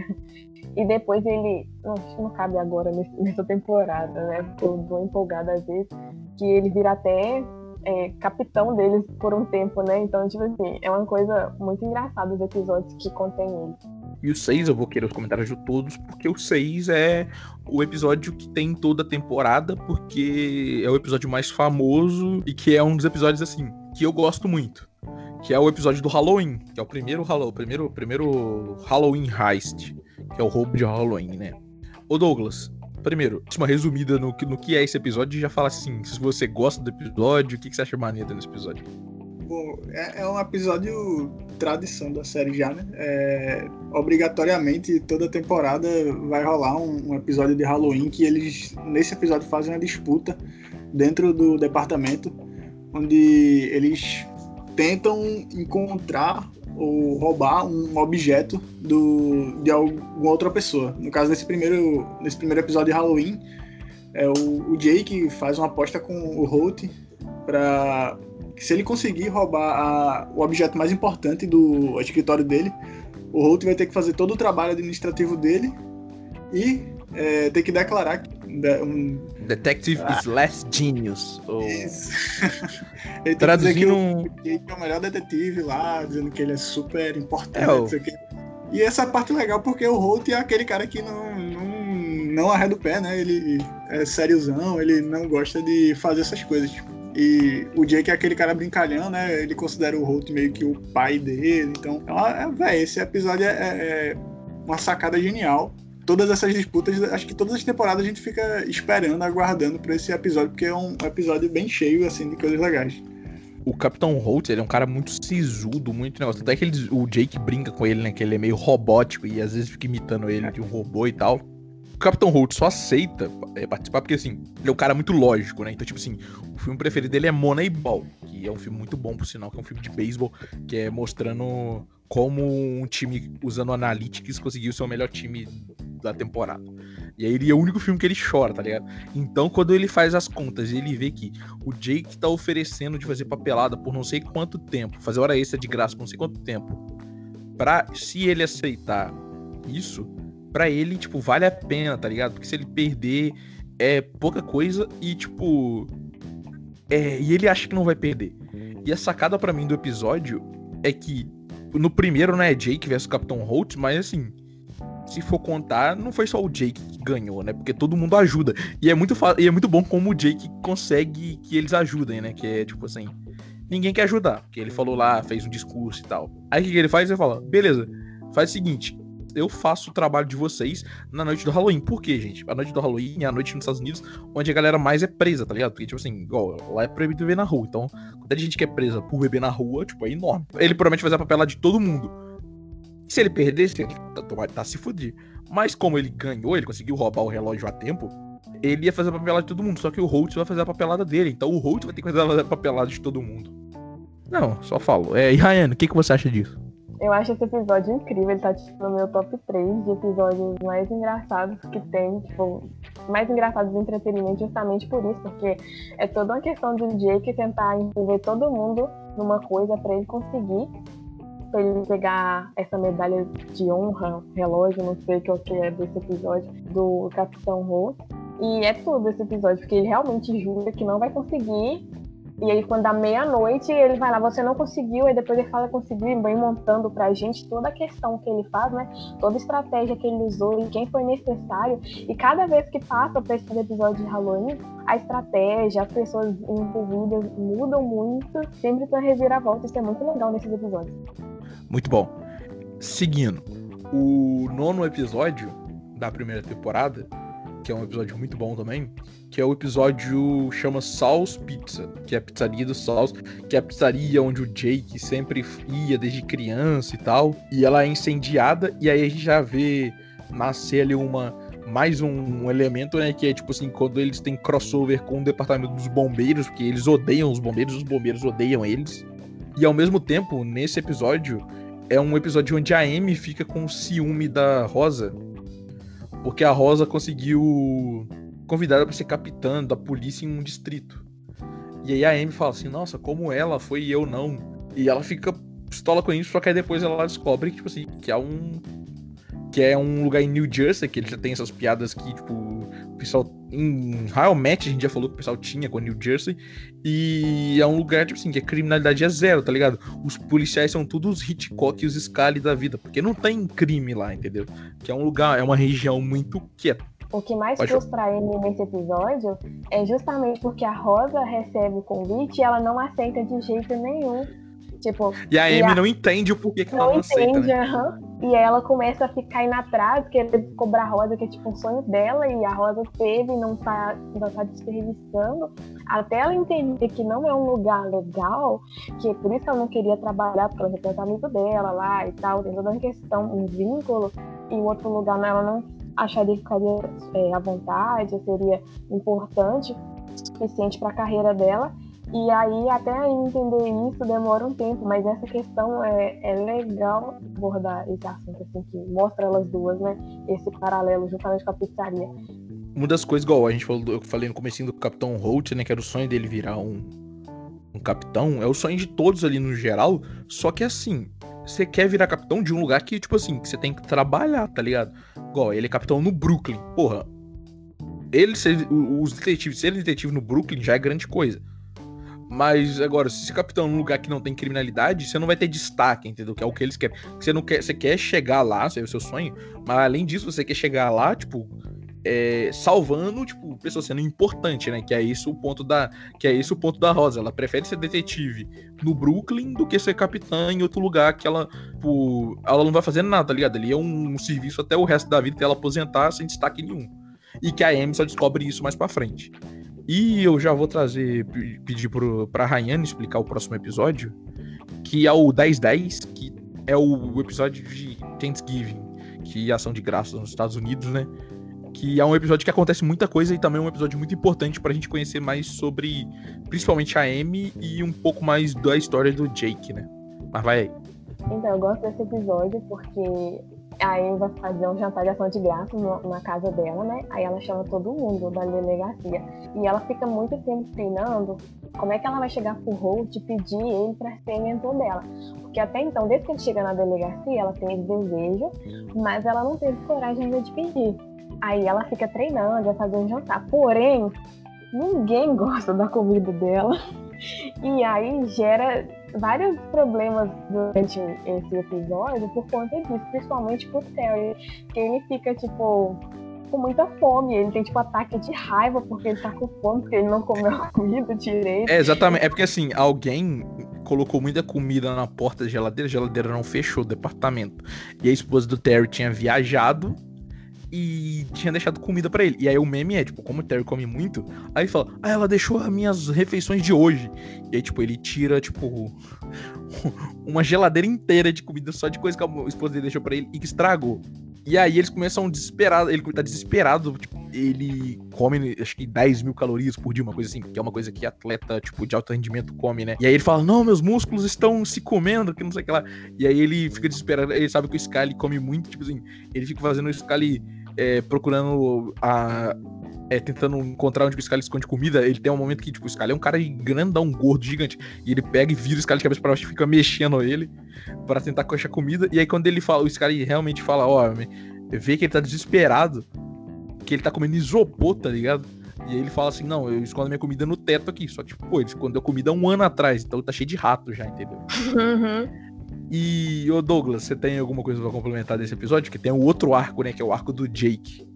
E depois ele. Não, que não cabe agora nessa temporada, né? Eu tô empolgada às vezes. Que ele vira até é, capitão deles por um tempo, né? Então, tipo assim, é uma coisa muito engraçada os episódios que contém ele. E o 6, eu vou querer os comentários de todos, porque o 6 é o episódio que tem toda a temporada, porque é o episódio mais famoso e que é um dos episódios, assim, que eu gosto muito. Que é o episódio do Halloween, que é o primeiro Halloween, primeiro, primeiro Halloween Heist que é o roubo de Halloween, né? Ô Douglas, primeiro, uma resumida no, no que é esse episódio e já fala assim, se você gosta do episódio, o que, que você acha maneiro nesse episódio? Bom, é, é, um episódio tradição da série já, né? É, obrigatoriamente, toda temporada vai rolar um, um, episódio de Halloween que eles, nesse episódio, fazem uma disputa dentro do departamento, onde eles tentam encontrar ou roubar um objeto do, de alguma outra pessoa. No caso, nesse primeiro, nesse primeiro episódio de Halloween, é o, o Jake faz uma aposta com o Holt para se ele conseguir roubar a, o objeto mais importante do escritório dele, o Holt vai ter que fazer todo o trabalho administrativo dele e é, ter que declarar um... Detective ah. is less genius. Ou... Isso. ele Traduzindo... um... que é o melhor detetive lá, dizendo que ele é super importante. É, o... E essa parte é legal porque o Holt é aquele cara que não, não, não arreda o pé, né? Ele é sériozão, ele não gosta de fazer essas coisas. E o Jake é aquele cara brincalhão, né? Ele considera o Holt meio que o pai dele. Então, é, véio, esse episódio é, é uma sacada genial todas essas disputas, acho que todas as temporadas a gente fica esperando, aguardando por esse episódio, porque é um episódio bem cheio, assim, de coisas legais. O Capitão Holt, ele é um cara muito sisudo, muito negócio. Até que ele, o Jake brinca com ele, né? Que ele é meio robótico e às vezes fica imitando ele de um robô e tal. Capitão Holt só aceita é, participar porque, assim, ele é um cara muito lógico, né? Então, tipo assim, o filme preferido dele é Moneyball, que é um filme muito bom, por sinal, que é um filme de beisebol, que é mostrando como um time usando analytics conseguiu ser o melhor time da temporada. E aí ele é o único filme que ele chora, tá ligado? Então, quando ele faz as contas e ele vê que o Jake tá oferecendo de fazer papelada por não sei quanto tempo, fazer hora extra de graça por não sei quanto tempo, pra se ele aceitar isso, para ele, tipo, vale a pena, tá ligado? Porque se ele perder é pouca coisa e, tipo. É, e ele acha que não vai perder. E a sacada para mim do episódio é que no primeiro, né, Jake versus Capitão Holt, mas assim, se for contar, não foi só o Jake que ganhou, né? Porque todo mundo ajuda. E é muito, e é muito bom como o Jake consegue que eles ajudem, né? Que é tipo assim, ninguém quer ajudar. Porque ele falou lá, fez um discurso e tal. Aí o que ele faz? Ele fala, beleza, faz o seguinte, eu faço o trabalho de vocês na noite do Halloween. Por quê, gente? A noite do Halloween é a noite nos Estados Unidos onde a galera mais é presa, tá ligado? Porque, tipo assim, igual, lá é proibido beber na rua. Então, quantidade de gente que é presa por beber na rua, tipo, é enorme. Ele promete fazer a papela de todo mundo. E se ele perdesse, ele tá, tá se fudir. Mas como ele ganhou, ele conseguiu roubar o relógio a tempo, ele ia fazer a papelada de todo mundo. Só que o Holt vai fazer a papelada dele. Então o Holt vai ter que fazer a papelada de todo mundo. Não, só falo. É, e Ryan, o que, que você acha disso? Eu acho esse episódio incrível, ele tá tipo, no meu top 3 de episódios mais engraçados que tem, tipo, mais engraçados de entretenimento justamente por isso, porque é toda uma questão de Jake tentar envolver todo mundo numa coisa para ele conseguir, pra ele pegar essa medalha de honra, relógio, não sei o que é desse episódio, do Capitão Holt. E é tudo esse episódio, porque ele realmente jura que não vai conseguir e aí, quando dá meia-noite, ele vai lá, você não conseguiu, aí depois ele fala conseguiu e vem montando pra gente toda a questão que ele faz, né? Toda a estratégia que ele usou e quem foi necessário. E cada vez que passa pra esse episódio de Halloween, a estratégia, as pessoas envolvidas mudam muito, sempre pra reviravolta. Isso é muito legal nesses episódios. Muito bom. Seguindo, o nono episódio da primeira temporada, que é um episódio muito bom também, que é o episódio chama Saul's Pizza, que é a pizzaria do Saul, que é a pizzaria onde o Jake sempre ia desde criança e tal. E ela é incendiada, e aí a gente já vê nascer ali uma mais um elemento, né, que é tipo assim, quando eles têm crossover com o departamento dos bombeiros, porque eles odeiam os bombeiros, os bombeiros odeiam eles. E ao mesmo tempo, nesse episódio, é um episódio onde a Amy fica com ciúme da Rosa, porque a Rosa conseguiu convidada para ser capitã da polícia em um distrito. E aí a Amy fala assim: Nossa, como ela foi e eu não. E ela fica pistola com isso, só que aí depois ela descobre que, tipo assim, que é um. Que é um lugar em New Jersey, que ele já tem essas piadas que, tipo, o pessoal. Em Match a gente já falou que o pessoal tinha com New Jersey. E é um lugar, tipo assim, que a criminalidade é zero, tá ligado? Os policiais são todos os Hitchcock e os Scully da vida, porque não tem crime lá, entendeu? Que é um lugar, é uma região muito quieta. O que mais Pode frustra ele nesse episódio é justamente porque a Rosa recebe o convite e ela não aceita de jeito nenhum. Tipo, e a Amy não entende o porquê que ela não entende, aceita. Né? E ela começa a ficar indo atrás, querendo cobrar a Rosa, que é tipo um sonho dela, e a Rosa teve e não tá, não tá desperdiçando. Até ela entender que não é um lugar legal, que é por isso ela não queria trabalhar, porque ela amigo dela lá e tal, tem toda uma questão, um vínculo, e o outro lugar ela não acharia que ficaria é, à vontade, seria importante, suficiente para a carreira dela. E aí, até entender isso demora um tempo, mas essa questão é, é legal abordar esse assunto, assim, que mostra elas duas, né? Esse paralelo juntamente com a pizzaria. Uma das coisas, igual a gente falou, eu falei no começo do Capitão Holt, né? Que era o sonho dele virar um, um capitão. É o sonho de todos ali no geral. Só que assim, você quer virar capitão de um lugar que, tipo assim, que você tem que trabalhar, tá ligado? Igual, ele é capitão no Brooklyn. Porra, ele ser, os detetives, ser detetive no Brooklyn já é grande coisa. Mas agora, se você é capitão num lugar que não tem criminalidade, você não vai ter destaque, entendeu? Que é o que eles querem. Você não quer, você quer chegar lá, esse é o seu sonho, mas além disso, você quer chegar lá, tipo, é, salvando, tipo, pessoa sendo importante, né? Que é isso o ponto da, que é isso o ponto da Rosa. Ela prefere ser detetive no Brooklyn do que ser capitã em outro lugar que ela, tipo, ela não vai fazer nada, tá ligado? Ali é um, um serviço até o resto da vida até ela aposentar sem destaque nenhum. E que a Amy só descobre isso mais para frente. E eu já vou trazer, pedir pro, pra Rayane explicar o próximo episódio, que é o 1010, que é o episódio de Thanksgiving, que é ação de graças nos Estados Unidos, né? Que é um episódio que acontece muita coisa e também é um episódio muito importante pra gente conhecer mais sobre, principalmente a Amy e um pouco mais da história do Jake, né? Mas vai aí. Então, eu gosto desse episódio porque a Amy vai fazer um jantar de ação de graça na casa dela, né? Aí ela chama todo mundo da delegacia. E ela fica muito tempo treinando como é que ela vai chegar pro Holt e pedir ele pra ser mentor dela. Porque até então, desde que ele chega na delegacia, ela tem esse desejo, mas ela não teve coragem ainda de pedir. Aí ela fica treinando, vai fazer um jantar. Porém, ninguém gosta da comida dela. E aí gera vários problemas durante esse episódio por conta disso, principalmente pro Terry, que ele fica, tipo, com muita fome. Ele tem, tipo, ataque de raiva porque ele tá com fome, porque ele não comeu a comida direito. É, exatamente. É porque, assim, alguém colocou muita comida na porta da geladeira, a geladeira não fechou o departamento. E a esposa do Terry tinha viajado e tinha deixado comida para ele. E aí o meme é, tipo, como o Terry come muito, aí fala, ah, ela deixou as minhas refeições de hoje. E aí, tipo, ele tira, tipo, uma geladeira inteira de comida só de coisa que a esposa dele deixou para ele e que estragou. E aí eles começam desesperado, ele tá desesperado, tipo, ele come, acho que 10 mil calorias por dia, uma coisa assim, que é uma coisa que atleta, tipo, de alto rendimento come, né? E aí ele fala, não, meus músculos estão se comendo, que não sei o que lá. E aí ele fica desesperado, ele sabe que o Sky come muito, tipo assim, ele fica fazendo o Sky é, procurando a. É, tentando encontrar onde o Scully esconde comida, ele tem um momento que, tipo, o Scully é um cara grandão, gordo, gigante. E ele pega e vira o Scully de cabeça pra baixo e fica mexendo ele para tentar coxar comida. E aí, quando ele fala, o Scully realmente fala, ó, vê que ele tá desesperado, que ele tá comendo isopor, tá ligado? E aí ele fala assim, não, eu escondo minha comida no teto aqui. Só que, tipo, pô, ele escondeu comida um ano atrás, então tá cheio de rato já, entendeu? Uhum. E, ô Douglas, você tem alguma coisa pra complementar desse episódio? Que tem o outro arco, né? Que é o arco do Jake.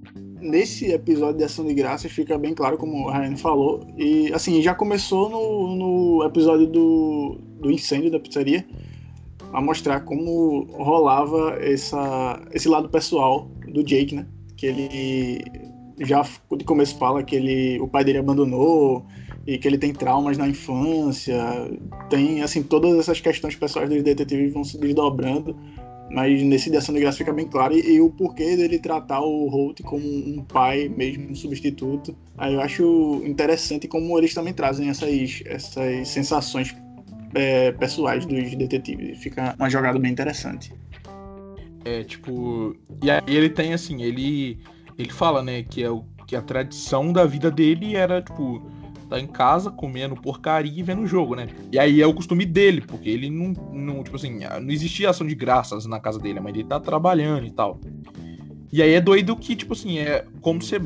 Nesse episódio de Ação de Graça fica bem claro, como o Ryan falou. E, assim, já começou no, no episódio do, do incêndio da pizzaria a mostrar como rolava essa, esse lado pessoal do Jake, né? Que ele já de começo fala que ele, o pai dele abandonou, e que ele tem traumas na infância, tem, assim, todas essas questões pessoais dos detetives vão se desdobrando, mas nesse de ação de graça fica bem claro, e, e, o porquê dele tratar o Holt como um pai mesmo, um substituto. Aí eu acho interessante como eles também trazem essas, essas sensações é, pessoais dos detetives, fica uma jogada bem interessante. É, tipo, e aí ele tem, assim, ele, ele fala, né, que, é o, que a tradição da vida dele era, tipo, tá em casa comendo porcaria e vendo o jogo, né? E aí é o costume dele, porque ele não, não, tipo assim, não existia ação de graças na casa dele, mas ele tá trabalhando e tal. E aí é doido que, tipo assim, é como você.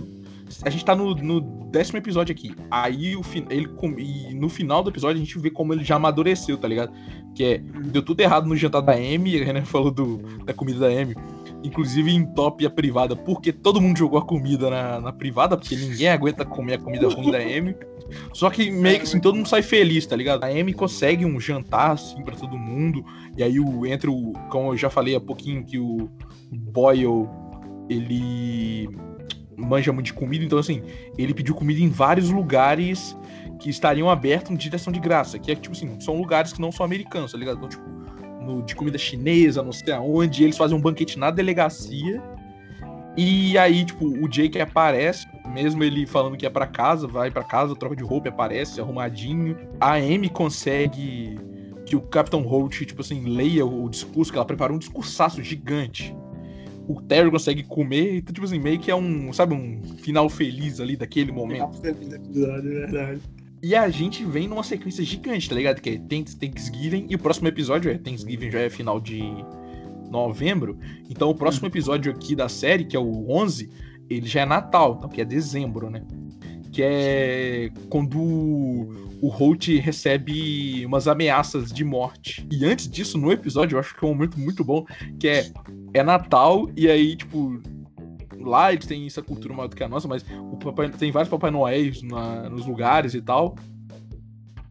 A gente tá no, no décimo episódio aqui. Aí o ele e no final do episódio a gente vê como ele já amadureceu, tá ligado? Que é, deu tudo errado no jantar da Amy, a Renan falou do, da comida da Amy. Inclusive em top a privada, porque todo mundo jogou a comida na, na privada, porque ninguém aguenta comer a comida ruim da Amy. Só que meio que assim, todo mundo sai feliz, tá ligado? A Amy consegue um jantar, assim, pra todo mundo. E aí o, entre o. Como eu já falei há pouquinho, que o Boyle ele manja muito de comida, então assim, ele pediu comida em vários lugares que estariam abertos em direção de graça. Que é tipo assim, são lugares que não são americanos, tá ligado? Então, tipo, no, de comida chinesa, não sei aonde, eles fazem um banquete na delegacia. E aí, tipo, o Jake aparece mesmo ele falando que é para casa, vai para casa, troca de roupa, aparece arrumadinho. A Amy consegue que o Capitão Holt, tipo assim, leia o discurso, que ela preparou um discursaço gigante. O Terry consegue comer, então, tipo assim, meio que é um, sabe, um final feliz ali daquele momento. Final feliz episódio, é verdade. E a gente vem numa sequência gigante, tá ligado? Que é Thanksgiving, e o próximo episódio é Thanksgiving, já é final de novembro. Então o próximo episódio aqui da série, que é o 11, ele já é Natal, então, que é dezembro, né? Que é quando o Holt recebe umas ameaças de morte. E antes disso, no episódio, eu acho que é um momento muito bom, que é, é Natal, e aí, tipo, lá eles têm essa cultura maior do que a nossa, mas o papai, tem vários Papai Noéis nos lugares e tal.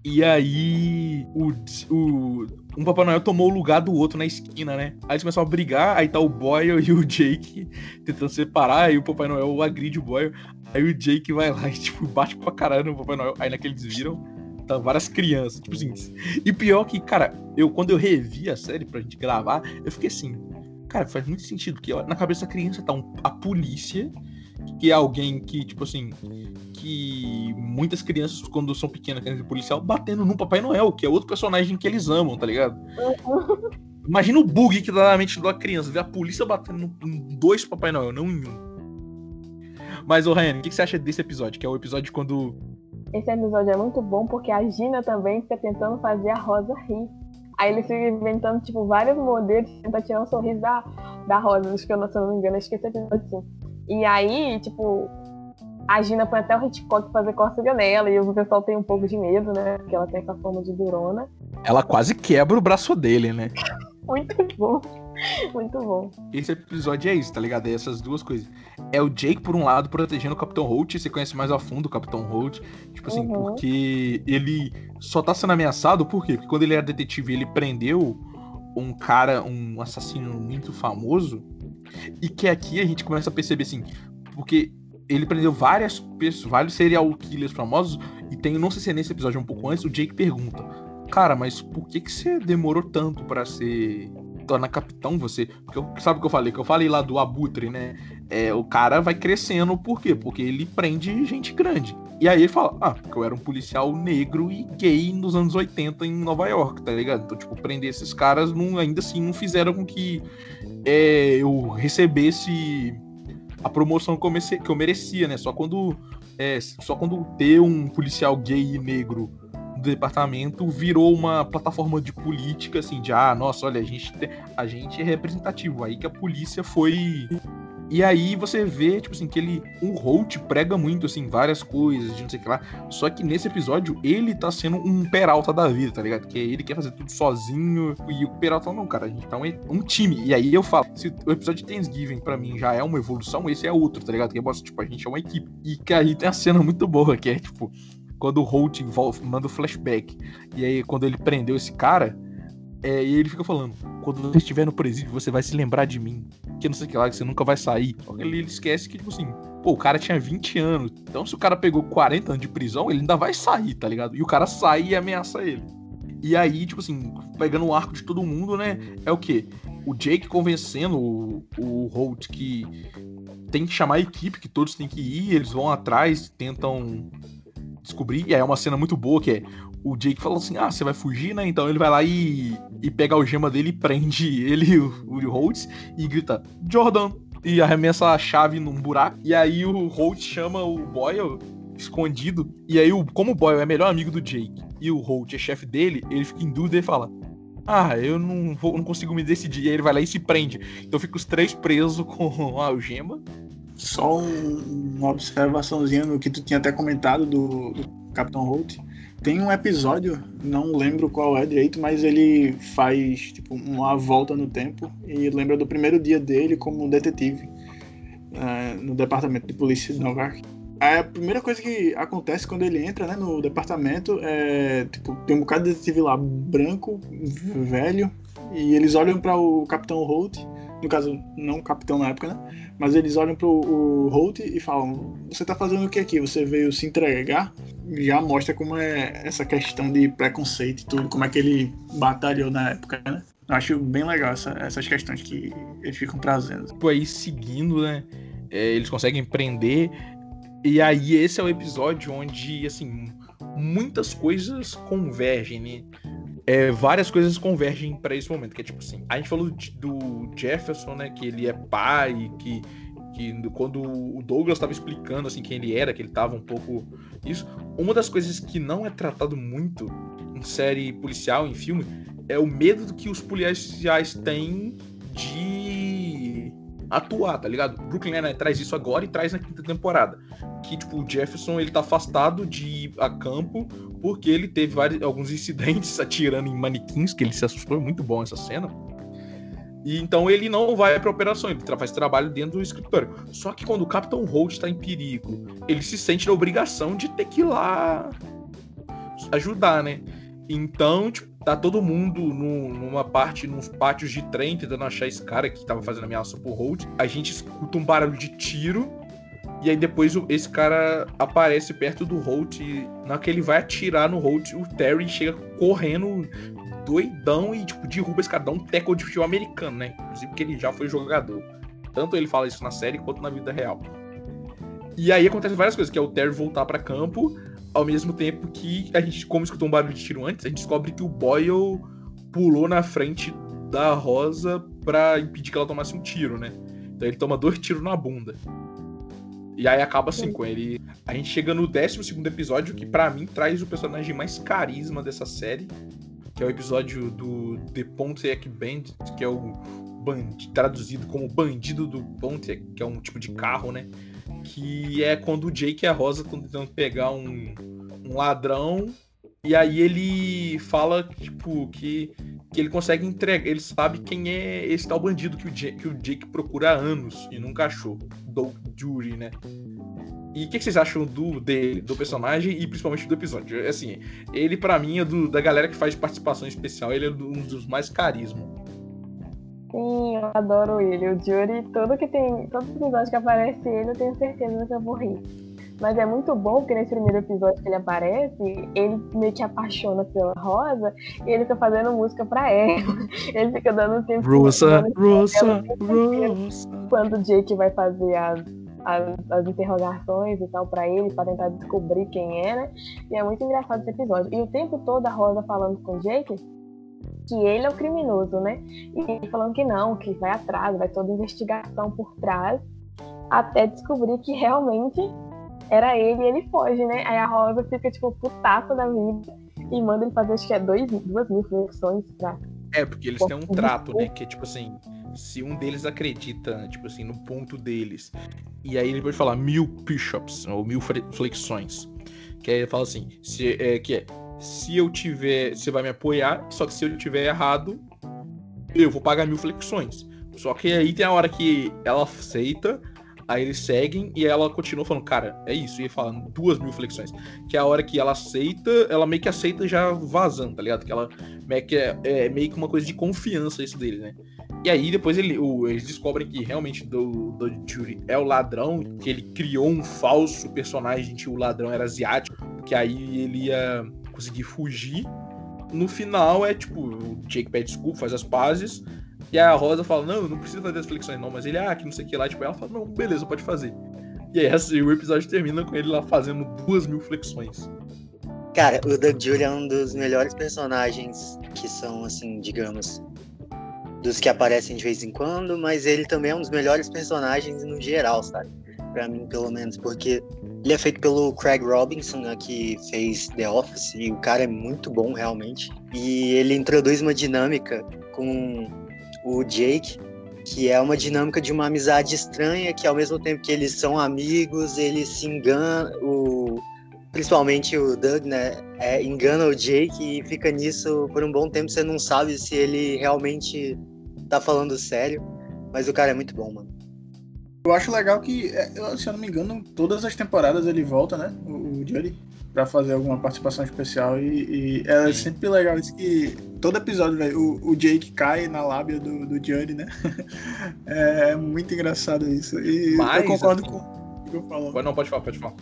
E aí o, o, um Papai Noel tomou o lugar do outro na esquina, né? Aí eles começam a brigar, aí tá o Boyle e o Jake tentando separar, aí o Papai Noel agride o Boyle, aí o Jake vai lá e, tipo, bate pra caralho no Papai Noel, aí naquele eles viram, tá várias crianças, tipo assim. E pior que, cara, eu quando eu revi a série pra gente gravar, eu fiquei assim, cara, faz muito sentido, porque na cabeça da criança tá um, a polícia que é alguém que, tipo assim, que muitas crianças, quando são pequenas, crianças de policial, batendo no Papai Noel, que é outro personagem que eles amam, tá ligado? Imagina o bug que dá na mente da criança, ver a polícia batendo em dois Papai Noel, não em um. Mas, ô Ryan, o que você acha desse episódio? Que é o episódio quando. Esse episódio é muito bom porque a Gina também fica tentando fazer a Rosa rir. Aí eles ficam inventando, tipo, vários modelos pra tirar um sorriso da, da Rosa. Acho que eu, se eu não me engano, acho que esse episódio sim. E aí, tipo, a Gina põe até o Hitchcock fazer cócega nela, e o pessoal tem um pouco de medo, né? Porque ela tem essa forma de durona. Ela quase quebra o braço dele, né? Muito bom. Muito bom. Esse episódio é isso, tá ligado? É essas duas coisas. É o Jake, por um lado, protegendo o Capitão Holt. Você conhece mais a fundo o Capitão Holt. Tipo assim, Uhum. porque ele só tá sendo ameaçado, por quê? Porque quando ele era detetive, ele prendeu um cara, um assassino muito famoso. E que aqui a gente começa a perceber assim, porque ele prendeu várias pessoas, vários serial killers famosos. E tem, não sei se é nesse episódio um pouco antes, o Jake pergunta: Cara, mas por que, que você demorou tanto pra ser. tornar capitão você? Porque eu- sabe o que eu falei? Que eu falei lá do Abutre, né? É, o cara vai crescendo, por quê? Porque ele prende gente grande. E aí ele fala, ah, porque eu era um policial negro e gay nos anos 80 em Nova York, tá ligado? Então, tipo, prender esses caras não, ainda assim não fizeram com que é, eu recebesse a promoção que eu, que eu merecia, né? Só quando. é, só quando ter um policial gay e negro do departamento virou uma plataforma de política, assim, de ah, nossa, olha, a gente, te- a gente é representativo. Aí que a polícia foi. E aí você vê, tipo assim, que ele. O Holt prega muito, assim, várias coisas, de não sei o que lá. Só que nesse episódio, ele tá sendo um Peralta da vida, tá ligado? Que ele quer fazer tudo sozinho. E o Peralta, não, cara, a gente tá um, um time. E aí eu falo, se o episódio de Thanksgiving, pra mim, já é uma evolução, esse é outro, tá ligado? Que mostra, tipo, a gente é uma equipe. E que aí tem a cena muito boa, que é, tipo, quando o Holt manda o flashback. E aí, quando ele prendeu esse cara, é, e ele fica falando: quando você estiver no presídio, você vai se lembrar de mim. Que não sei o que lá, que você nunca vai sair. Ele, ele esquece que, tipo assim, pô, o cara tinha 20 anos. Então, se o cara pegou 40 anos de prisão, ele ainda vai sair, tá ligado? E o cara sai e ameaça ele. E aí, tipo assim, pegando o arco de todo mundo, né? É o quê? O Jake convencendo o, o Holt que tem que chamar a equipe, que todos têm que ir, eles vão atrás, tentam descobrir. E aí é uma cena muito boa que é o Jake fala assim: Ah, você vai fugir, né? Então ele vai lá e, e pega a algema dele prende ele o, o Holtz e grita: Jordan! E arremessa a chave num buraco. E aí o Holtz chama o Boyle escondido. E aí, o, como o Boyle é melhor amigo do Jake e o Holt é chefe dele, ele fica em dúvida e fala: Ah, eu não, vou, não consigo me decidir. E aí ele vai lá e se prende. Então fica os três presos com a algema. Só um- uma observaçãozinha no que tu tinha até comentado do, do Capitão Holt. Tem um episódio, não lembro qual é direito, mas ele faz tipo uma volta no tempo e lembra do primeiro dia dele como detetive eh, no departamento de polícia de Nova York. Aí A primeira coisa que acontece quando ele entra né, no departamento é tipo tem um bocado de detetive lá branco, velho, e eles olham para o Capitão Holt, no caso não o capitão na época, né? Mas eles olham pro o Holt e falam: Você tá fazendo o que aqui? Você veio se entregar? Já mostra como é essa questão de preconceito e tudo, como é que ele batalhou na época, né? Acho bem legal essa- essas questões que eles ficam trazendo. tipo, aí seguindo, né? é, eles conseguem prender. E aí esse é o episódio onde, assim, muitas coisas convergem, né? É, várias coisas convergem pra esse momento, que é tipo assim, a gente falou do Jefferson, né, que ele é pai, que, que quando o Douglas estava explicando, assim, quem ele era, que ele tava um pouco isso, uma das coisas que não é tratado muito em série policial, em filme, é o medo que os policiais têm de atuar, tá ligado? Brooklyn Nine-Nine traz isso agora e traz na quinta temporada. Que, tipo, o Jefferson, ele tá afastado de ir a campo porque ele teve vários, alguns incidentes atirando em manequins, que ele se assustou, é muito bom essa cena. E então ele não vai pra operação, ele faz trabalho dentro do escritório. Só que quando o Capitão Holt tá em perigo, ele se sente na obrigação de ter que ir lá ajudar, né? Então, tipo, tá todo mundo numa parte, nos pátios de trem, tentando achar esse cara que tava fazendo ameaça pro Holt. A gente escuta um barulho de tiro. E aí depois esse cara aparece perto do Holt. E na que ele vai atirar no Holt, o Terry chega correndo doidão e, tipo, derruba esse cara, dá um tackle de futebol americano, né? Inclusive porque ele já foi jogador. Tanto ele fala isso na série quanto na vida real. E aí acontece várias coisas, que é o Terry voltar para campo, ao mesmo tempo que a gente, como escutou um barulho de tiro antes, a gente descobre que o Boyle pulou na frente da Rosa pra impedir que ela tomasse um tiro, né? Então ele toma dois tiros na bunda. E aí acaba assim com ele. A gente chega no 12 episódio, que para mim traz o personagem mais carisma dessa série, que é o episódio do The Pontiac Bandit, que é o bandido, traduzido como bandido do Pontiac, que é um tipo de carro, né? Que é quando o Jake e a Rosa estão tentando pegar um, um ladrão e aí ele fala, tipo, que, que ele consegue entregar. Ele sabe quem é esse tal bandido que o, Jake, que o Jake procura há anos e nunca achou. Do Jury, né? E o que, que, vocês acham do dele, do personagem e principalmente do episódio? Assim, ele para mim é do, da galera que faz participação especial, ele é um dos mais carisma. Sim, eu adoro ele. O Jury, todo que tem, todo episódio que aparece ele, eu tenho certeza que eu vou rir. Mas é muito bom porque nesse primeiro episódio que ele aparece, ele meio que apaixona pela Rosa e ele fica fazendo música pra ela. Ele fica dando tempo. Rosa, Rosa, Rosa. Quando o Jake vai fazer as, as, as, interrogações e tal para ele, para tentar descobrir quem era. E é muito engraçado esse episódio. E o tempo todo a Rosa falando com o Jake que ele é o criminoso, né? E falando que não, que vai atrás, vai toda investigação por trás, até descobrir que realmente era ele e ele foge, né? Aí a Rosa fica, tipo, putaça da vida e manda ele fazer, acho que é dois, duas mil flexões pra. É, porque eles têm um trato, né? Que é tipo assim, se um deles acredita, tipo assim, no ponto deles, e aí ele pode falar mil push-ups, ou mil flexões. Que aí ele fala assim, se, é, que é, se eu tiver, você vai me apoiar, só que se eu tiver errado, eu vou pagar mil flexões. Só que aí tem a hora que ela aceita, Aí eles seguem e ela continua falando, cara, é isso. E falando duas mil flexões. Que é a hora que ela aceita, ela meio que aceita já vazando, tá ligado? Que ela meio que é, é meio que uma coisa de confiança isso dele, né? E aí depois ele, o, eles descobrem que realmente do, do é o ladrão, que ele criou um falso personagem que o ladrão era asiático, que aí ele ia conseguir fugir. No final é tipo, o Jake pede desculpa, faz as pazes, e a Rosa fala, não, não precisa fazer as flexões não, mas ele, ah, que não sei o que lá, tipo, ela fala, não, beleza, pode fazer. E aí assim, o episódio termina com ele lá fazendo duas mil flexões. Cara, o Doug Julie é um dos melhores personagens que são, assim, digamos, dos que aparecem de vez em quando, mas ele também é um dos melhores personagens no geral, sabe? Pra mim, pelo menos, porque ele é feito pelo Craig Robinson, né, que fez The Office, e o cara é muito bom, realmente. E ele introduz uma dinâmica com o Jake, que é uma dinâmica de uma amizade estranha, que ao mesmo tempo que eles são amigos, eles se enganam, o, principalmente o Doug, né, é, engana o Jake e fica nisso por um bom tempo, você não sabe se ele realmente tá falando sério, mas o cara é muito bom, mano. Eu acho legal que, é, se eu não me engano, todas as temporadas ele volta, né, o, o para fazer alguma participação especial e, e é sempre legal isso que todo episódio, velho, o, o, Jake cai na lábia do, do né? é muito engraçado isso. E Mas, eu concordo com o que eu falo. Não, pode falar, pode falar.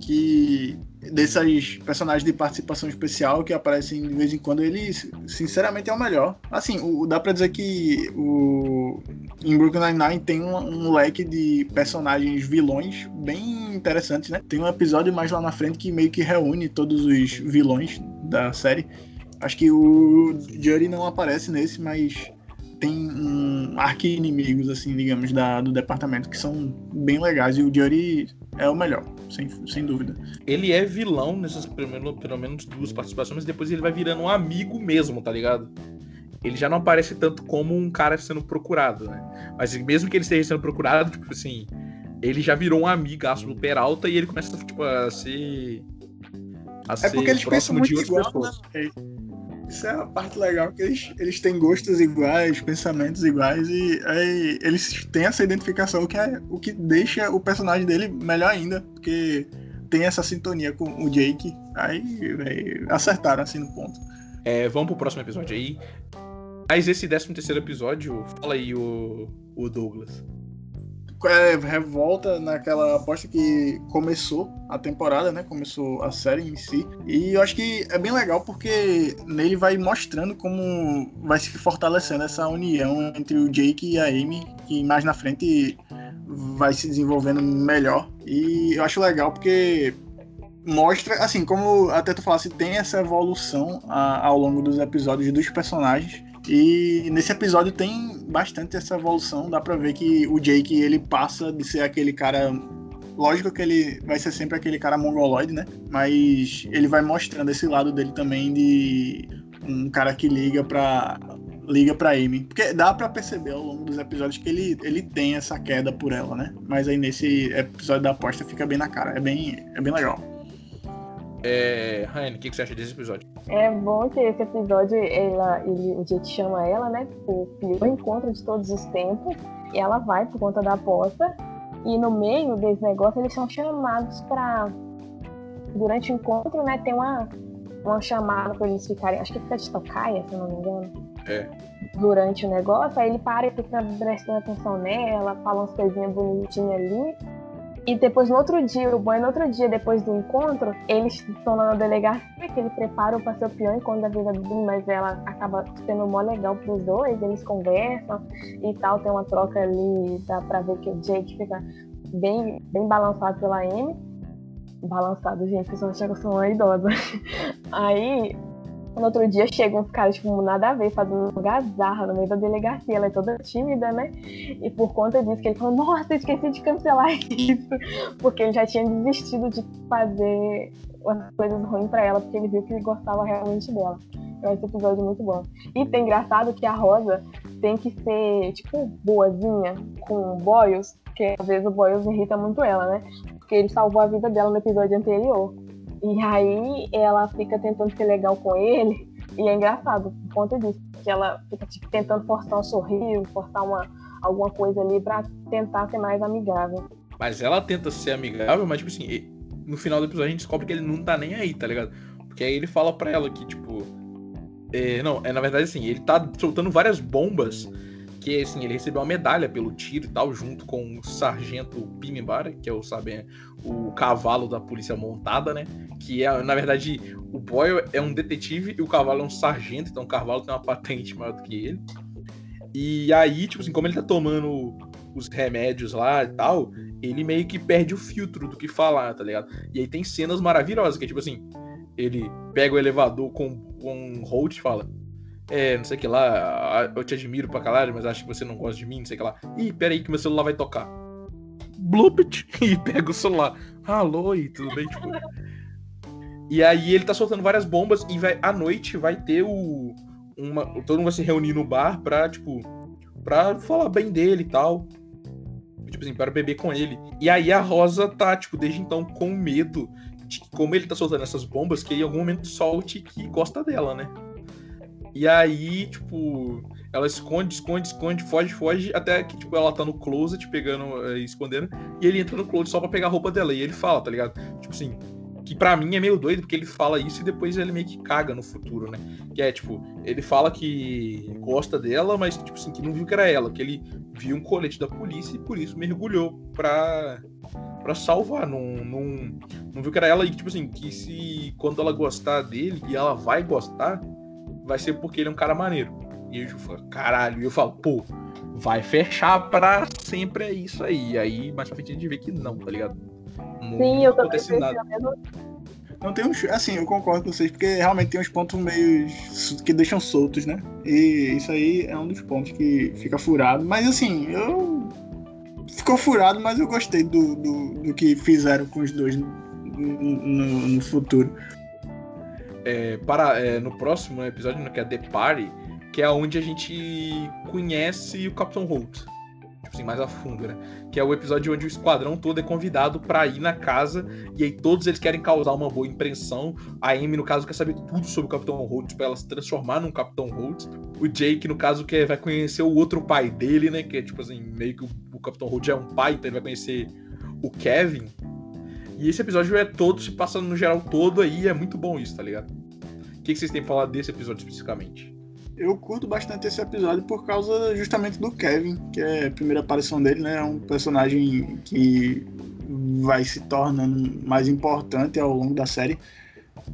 Que desses personagens de participação especial que aparecem de vez em quando, ele sinceramente é o melhor. Assim, o, dá pra dizer que o, em Brooklyn Nine-Nine tem um, um, leque de personagens vilões bem interessantes, né? Tem um episódio mais lá na frente que meio que reúne todos os vilões da série. Acho que o Jury não aparece nesse, mas tem um arqui-inimigos, assim, digamos, da, do departamento que são bem legais. E o Jury é o melhor, sem, sem dúvida. Ele é vilão nessas pelo, pelo menos duas participações, mas depois ele vai virando um amigo mesmo, tá ligado? Ele já não aparece tanto como um cara sendo procurado, né? Mas mesmo que ele esteja sendo procurado, tipo assim, ele já virou um amigaço do Peralta e ele começa tipo, a ser. A é porque eles pensam muito igual, né? Isso é a parte legal, que eles, eles têm gostos iguais, pensamentos iguais, e aí eles têm essa identificação, que, é, o que deixa o personagem dele melhor ainda, porque tem essa sintonia com o Jake, aí véio, acertaram assim no ponto. É, vamos pro próximo episódio aí. Mas esse 13 terceiro episódio, fala aí o, o Douglas é, revolta naquela aposta que começou a temporada, né? Começou a série em si. E eu acho que é bem legal porque nele vai mostrando como vai se fortalecendo essa união entre o Jake e a Amy, que mais na frente vai se desenvolvendo melhor. E eu acho legal porque mostra, assim, como até tu falasse, tem essa evolução a, ao longo dos episódios dos personagens. E nesse episódio tem bastante essa evolução, dá pra ver que o Jake ele passa de ser aquele cara. Lógico que ele vai ser sempre aquele cara mongoloide, né? Mas ele vai mostrando esse lado dele também de um cara que liga pra liga pra Amy. Porque dá para perceber ao longo dos episódios que ele, ele tem essa queda por ela, né? Mas aí nesse episódio da aposta fica bem na cara. É bem, é bem legal. É, Ryan, o que, que você acha desse episódio? É bom que esse episódio, ela, ele, o Jake chama ela, né? O pior encontro de todos os tempos. E ela vai por conta da aposta. E no meio desse negócio, eles são chamados pra. Durante o encontro, né? Tem uma, uma chamada pra eles ficarem. Acho que fica de tocaia, se não me engano. É. Durante o negócio, aí ele para e fica prestando atenção nela, fala umas coisinhas bonitinhas ali. E depois, no outro dia, o banho no outro dia, depois do encontro, eles estão lá na delegacia, que ele prepara para ser o pior encontro da vida dele, mas ela acaba sendo mó legal pros dois, eles conversam e tal, tem uma troca ali, dá pra ver que o Jake fica bem, bem balançado pela Amy. Balançado, gente, que eu sou uma idosa. Aí no outro dia chegam uns caras, tipo, nada a ver, fazendo gazarra no meio da delegacia. Ela é toda tímida, né? E por conta disso, que ele falou, nossa, esqueci de cancelar isso. Porque ele já tinha desistido de fazer as coisas ruins pra ela, porque ele viu que ele gostava realmente dela. Então esse episódio é muito bom. E tem engraçado que a Rosa tem que ser, tipo, boazinha com o Boyles, porque às vezes o Boyles irrita muito ela, né? Porque ele salvou a vida dela no episódio anterior. E aí ela fica tentando ser legal com ele. E é engraçado por conta disso. Que ela fica tipo, tentando forçar um sorriso, forçar uma, alguma coisa ali pra tentar ser mais amigável. Mas ela tenta ser amigável, mas tipo assim, no final do episódio a gente descobre que ele não tá nem aí, tá ligado? Porque aí ele fala pra ela que, tipo. É, não, é na verdade assim, ele tá soltando várias bombas. Que assim, ele recebeu uma medalha pelo tiro e tal, junto com o sargento Pimibara, que é o, sabe, o cavalo da polícia montada, né? Que é, na verdade, o Boyle é um detetive e o cavalo é um sargento, então o cavalo tem uma patente maior do que ele. E aí, tipo assim, como ele tá tomando os remédios lá e tal, ele meio que perde o filtro do que falar, tá ligado? E aí tem cenas maravilhosas, que é tipo assim, ele pega o elevador com, com um Holt e fala. É, não sei o que lá, eu te admiro pra caralho, mas acho que você não gosta de mim, não sei o que lá. Ih, peraí que meu celular vai tocar. Bloopit! E pega o celular. Alô, e tudo bem? Tipo, e aí ele tá soltando várias bombas e vai, à noite vai ter o. Uma, todo mundo vai se reunir no bar pra, tipo, pra falar bem dele e tal. Tipo assim, para beber com ele. E aí a Rosa tá, tipo, desde então com medo de como ele tá soltando essas bombas, que ele em algum momento solte que gosta dela, né? E aí, tipo, ela esconde, esconde, esconde, foge, foge, até que, tipo, ela tá no closet pegando, eh, escondendo, e ele entra no closet só pra pegar a roupa dela. E ele fala, tá ligado? Tipo assim, que para mim é meio doido, porque ele fala isso e depois ele meio que caga no futuro, né? Que é, tipo, ele fala que gosta dela, mas, tipo assim, que não viu que era ela, que ele viu um colete da polícia e por isso mergulhou pra, pra salvar. Não, não, não viu que era ela e, tipo assim, que se quando ela gostar dele, e ela vai gostar, vai ser porque ele é um cara maneiro. E eu falo, caralho, e eu falo, pô, vai fechar pra sempre é isso aí. E aí, mais pra frente a gente vê que não, tá ligado? Não Sim, eu também pensei nada. Não tem uns. Assim, eu concordo com vocês, porque realmente tem uns pontos meio. que deixam soltos, né? E isso aí é um dos pontos que fica furado. Mas assim, eu. Ficou furado, mas eu gostei do, do, do que fizeram com os dois no, no, no futuro. É, para, é, no próximo episódio, né, que é The Party, que é onde a gente conhece o Capitão Holt tipo assim, mais a fundo, né? Que é o episódio onde o esquadrão todo é convidado para ir na casa e aí todos eles querem causar uma boa impressão. A Amy, no caso, quer saber tudo sobre o Capitão Holt para ela se transformar num Capitão Holt. O Jake, no caso, quer, vai conhecer o outro pai dele, né? Que é tipo assim, meio que o, o Capitão Holt já é um pai, então ele vai conhecer o Kevin. E esse episódio é todo se passando no geral todo aí, é muito bom isso, tá ligado? O que, que vocês têm pra falar desse episódio especificamente? eu curto bastante esse episódio por causa justamente do Kevin, que é a primeira aparição dele, né? É um personagem que vai se tornando mais importante ao longo da série.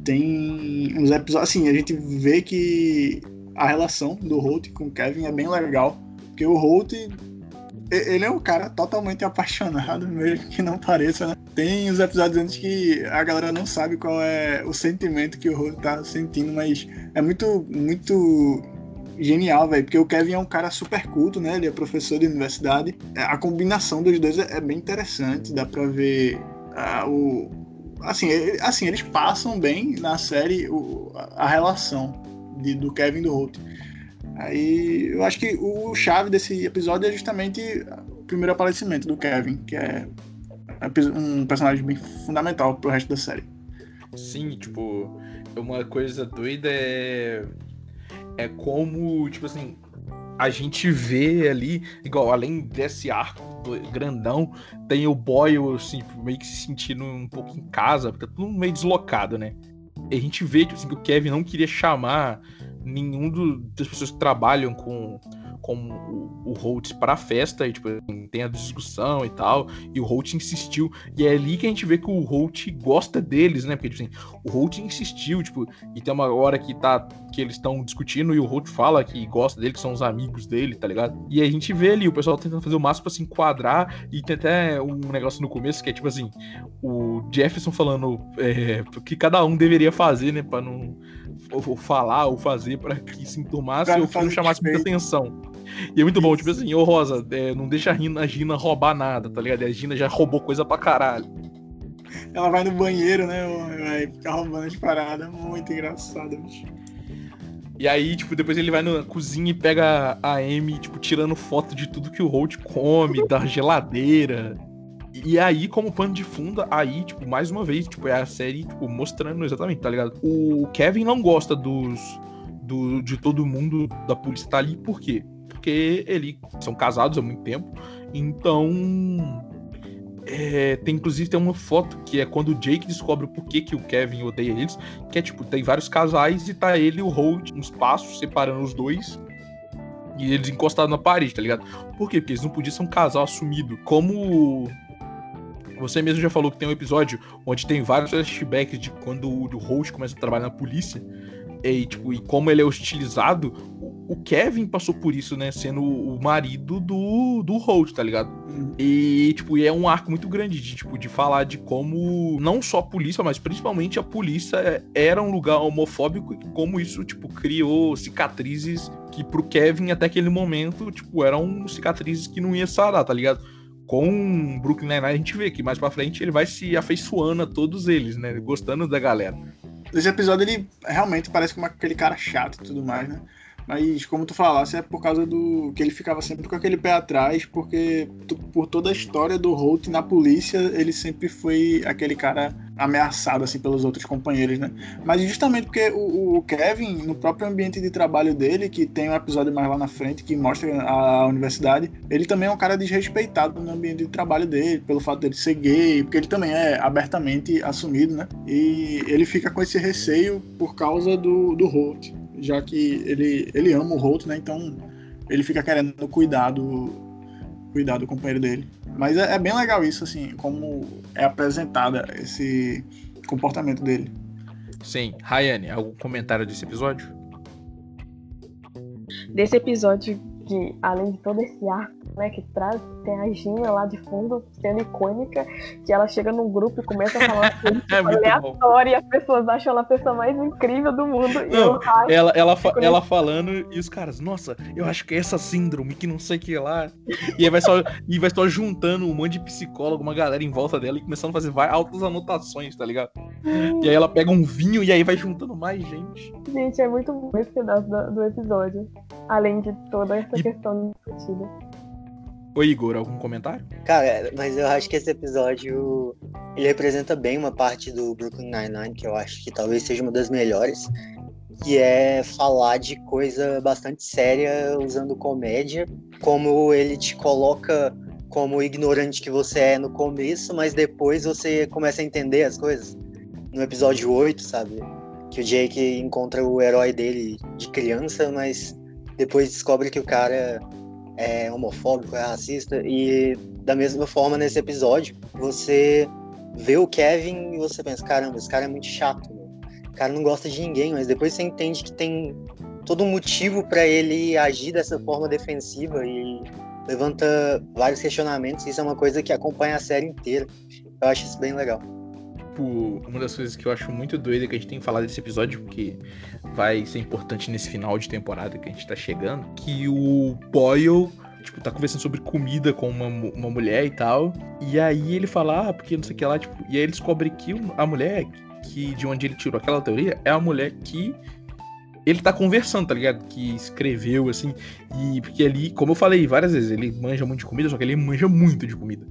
Tem uns episódios. Assim, a gente vê que a relação do Holt com o Kevin é bem legal. Porque o Holt, ele é um cara totalmente apaixonado, mesmo que não pareça, né? Tem os episódios antes que a galera não sabe qual é o sentimento que o Rose tá sentindo, mas é muito, muito genial, velho, porque o Kevin é um cara super culto, né? Ele é professor de universidade. A combinação dos dois é, é bem interessante, dá pra ver uh, o. Assim, assim, eles passam bem na série o, a relação de, do Kevin e do Holt. Aí eu acho que o chave desse episódio é justamente o primeiro aparecimento do Kevin, que é um personagem bem fundamental pro resto da série. Sim, tipo, uma coisa doida é. É como, tipo assim, a gente vê ali, igual, além desse arco grandão, tem o Boyle, assim, meio que se sentindo um pouco em casa, porque tá tudo meio deslocado, né? E a gente vê, tipo assim, que o Kevin não queria chamar nenhum do, das pessoas que trabalham com, com o, o Holt pra festa, e tipo, tem a discussão e tal, e o Holt insistiu, e é ali que a gente vê que o Holt gosta deles, né? Porque, tipo assim, o Holt insistiu, tipo, e tem uma hora que tá que eles estão discutindo e o Holt fala que gosta dele, que são os amigos dele, tá ligado? E a gente vê ali o pessoal tentando fazer o máximo pra se enquadrar, e tem até um negócio no começo que é tipo assim, o Jefferson falando é, que cada um deveria fazer, né, pra não ou falar ou fazer para que se enturmasse ou que não chamasse muita atenção. E é muito bom, tipo assim, ô Rosa, é, não deixa a Gina, a Gina roubar nada, tá ligado? E a Gina já roubou coisa pra caralho. Ela vai no banheiro, né? Vai ficar roubando as paradas. Muito engraçado, bicho. E aí, tipo, depois ele vai na cozinha e pega a Amy, tipo, tirando foto de tudo que o Holt come, da geladeira. E aí, como pano de fundo, aí, tipo, mais uma vez, tipo, é a série, tipo, mostrando exatamente, tá ligado? O Kevin não gosta dos. Do, de todo mundo da polícia tá ali, por quê? Porque eles são casados há muito tempo, então. É, tem inclusive tem uma foto que é quando o Jake descobre o porquê que o Kevin odeia eles, que é tipo, tem vários casais e tá ele e o Holt nos passos separando os dois e eles encostados na parede, tá ligado? Por quê? Porque eles não podiam ser um casal assumido. Como você mesmo já falou que tem um episódio onde tem vários flashbacks de quando o host começa a trabalhar na polícia. E, tipo, e como ele é hostilizado, o Kevin passou por isso, né? Sendo o marido do, do Holt, tá ligado? E, tipo, é um arco muito grande de, tipo, de falar de como não só a polícia, mas principalmente a polícia era um lugar homofóbico e como isso, tipo, criou cicatrizes que pro Kevin até aquele momento, tipo, eram cicatrizes que não ia sarar, tá ligado? Com Brooklyn Nine-Nine a gente vê que mais pra frente ele vai se afeiçoando a todos eles, né? Gostando da galera. Esse episódio ele realmente parece como aquele cara chato e tudo mais, né? Mas como tu falasse, é por causa do que ele ficava sempre com aquele pé atrás, porque por toda a história do Holt na polícia, ele sempre foi aquele cara ameaçado assim pelos outros companheiros, né? Mas justamente porque o, o, Kevin, no próprio ambiente de trabalho dele, que tem um episódio mais lá na frente que mostra a universidade, ele também é um cara desrespeitado no ambiente de trabalho dele, pelo fato dele ser gay, porque ele também é abertamente assumido, né? E ele fica com esse receio por causa do, do Holt, já que ele, ele ama o Holt, né? Então ele fica querendo cuidar do, cuidar do companheiro dele. Mas é, é, bem legal isso, assim, como é apresentada esse comportamento dele. Sim. Rayane, algum comentário desse episódio? Desse episódio que, além de todo esse arco né, que traz, tem a Gina lá de fundo, sendo icônica, que ela chega num grupo e começa a falar coisa tipo, é aleatória e as pessoas acham ela a pessoa mais incrível do mundo. Não, ela, ela, fa ela falando e os caras, nossa, eu acho que é essa síndrome que não sei o que lá. E aí vai só, e vai só juntando um monte de psicólogo, uma galera em volta dela e começando a fazer várias altas anotações, tá ligado? E aí ela pega um vinho e aí vai juntando mais gente. Gente, é muito bom esse pedaço do, do episódio. Além de toda essa e... questão discutida. Oi, Igor, algum comentário? Cara, mas eu acho que esse episódio ele representa bem uma parte do Brooklyn Nine-Nine que eu acho que talvez seja uma das melhores, que é falar de coisa bastante séria usando comédia, como ele te coloca como ignorante que você é no começo, mas depois você começa a entender as coisas. No episódio 8, sabe? Que o Jake encontra o herói dele de criança, mas depois descobre que o cara é homofóbico, é racista, e da mesma forma nesse episódio, você vê o Kevin e você pensa, caramba, esse cara é muito chato, o cara não gosta de ninguém, mas depois você entende que tem todo um motivo para ele agir dessa forma defensiva e levanta vários questionamentos. Isso é uma coisa que acompanha a série inteira. Eu acho isso bem legal. Tipo, uma das coisas que eu acho muito doida que a gente tem que falar desse episódio, porque vai ser importante nesse final de temporada que a gente tá chegando, que o Boyle tipo, tá conversando sobre comida com uma, uma mulher e tal. E aí ele fala, ah, porque não sei o que lá, tipo, e aí ele descobre que a mulher, que de onde ele tirou aquela teoria, é a mulher que ele tá conversando, tá ligado? Que escreveu, assim. E porque ali, como eu falei várias vezes, ele manja muito de comida, só que ele manja muito de comida.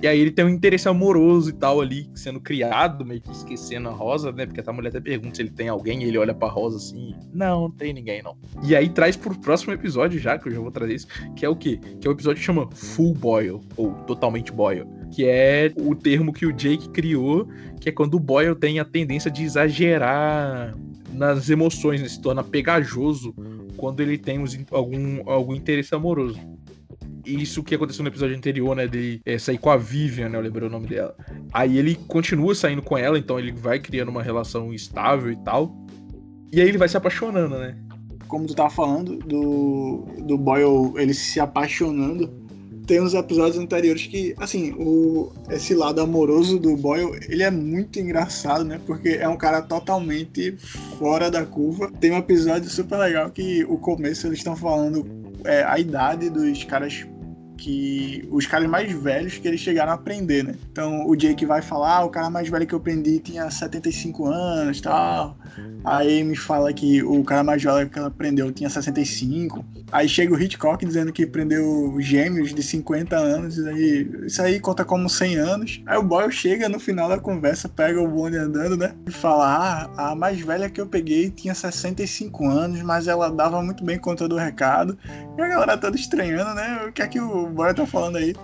E aí ele tem um interesse amoroso e tal ali, sendo criado, meio que esquecendo a Rosa, né? Porque a mulher até pergunta se ele tem alguém, e ele olha pra Rosa assim, não, não tem ninguém, não. E aí traz pro próximo episódio já, que eu já vou trazer isso, que é o quê? Que é o episódio que chama Full Boil, ou Totalmente Boil. Que é o termo que o Jake criou, que é quando o Boyle tem a tendência de exagerar nas emoções, né? se torna pegajoso quando ele tem algum, algum interesse amoroso. Isso que aconteceu no episódio anterior, né? De é, sair com a Vivian, né? Eu lembrei o nome dela. Aí ele continua saindo com ela, então ele vai criando uma relação estável e tal. E aí ele vai se apaixonando, né? Como tu tava falando, do, do Boyle ele se apaixonando tem uns episódios anteriores que, assim, o, esse lado amoroso do Boyle, ele é muito engraçado, né? Porque é um cara totalmente fora da curva. Tem um episódio super legal que o começo eles estão falando é, a idade dos caras que os caras mais velhos que eles chegaram a aprender, né? Então o Jake vai falar, ah, o cara mais velho que eu aprendi tinha 75 anos, tal. Aí me fala que o cara mais velho que ela aprendeu tinha 65. Aí chega o Hitchcock dizendo que prendeu gêmeos de 50 anos, aí isso aí conta como 100 anos. Aí o Boyle chega no final da conversa, pega o bonde andando, né? E fala: "Ah, a mais velha que eu peguei tinha 65 anos, mas ela dava muito bem conta do recado". E a galera toda estranhando, né? O que é que o o Bora tá falando aí.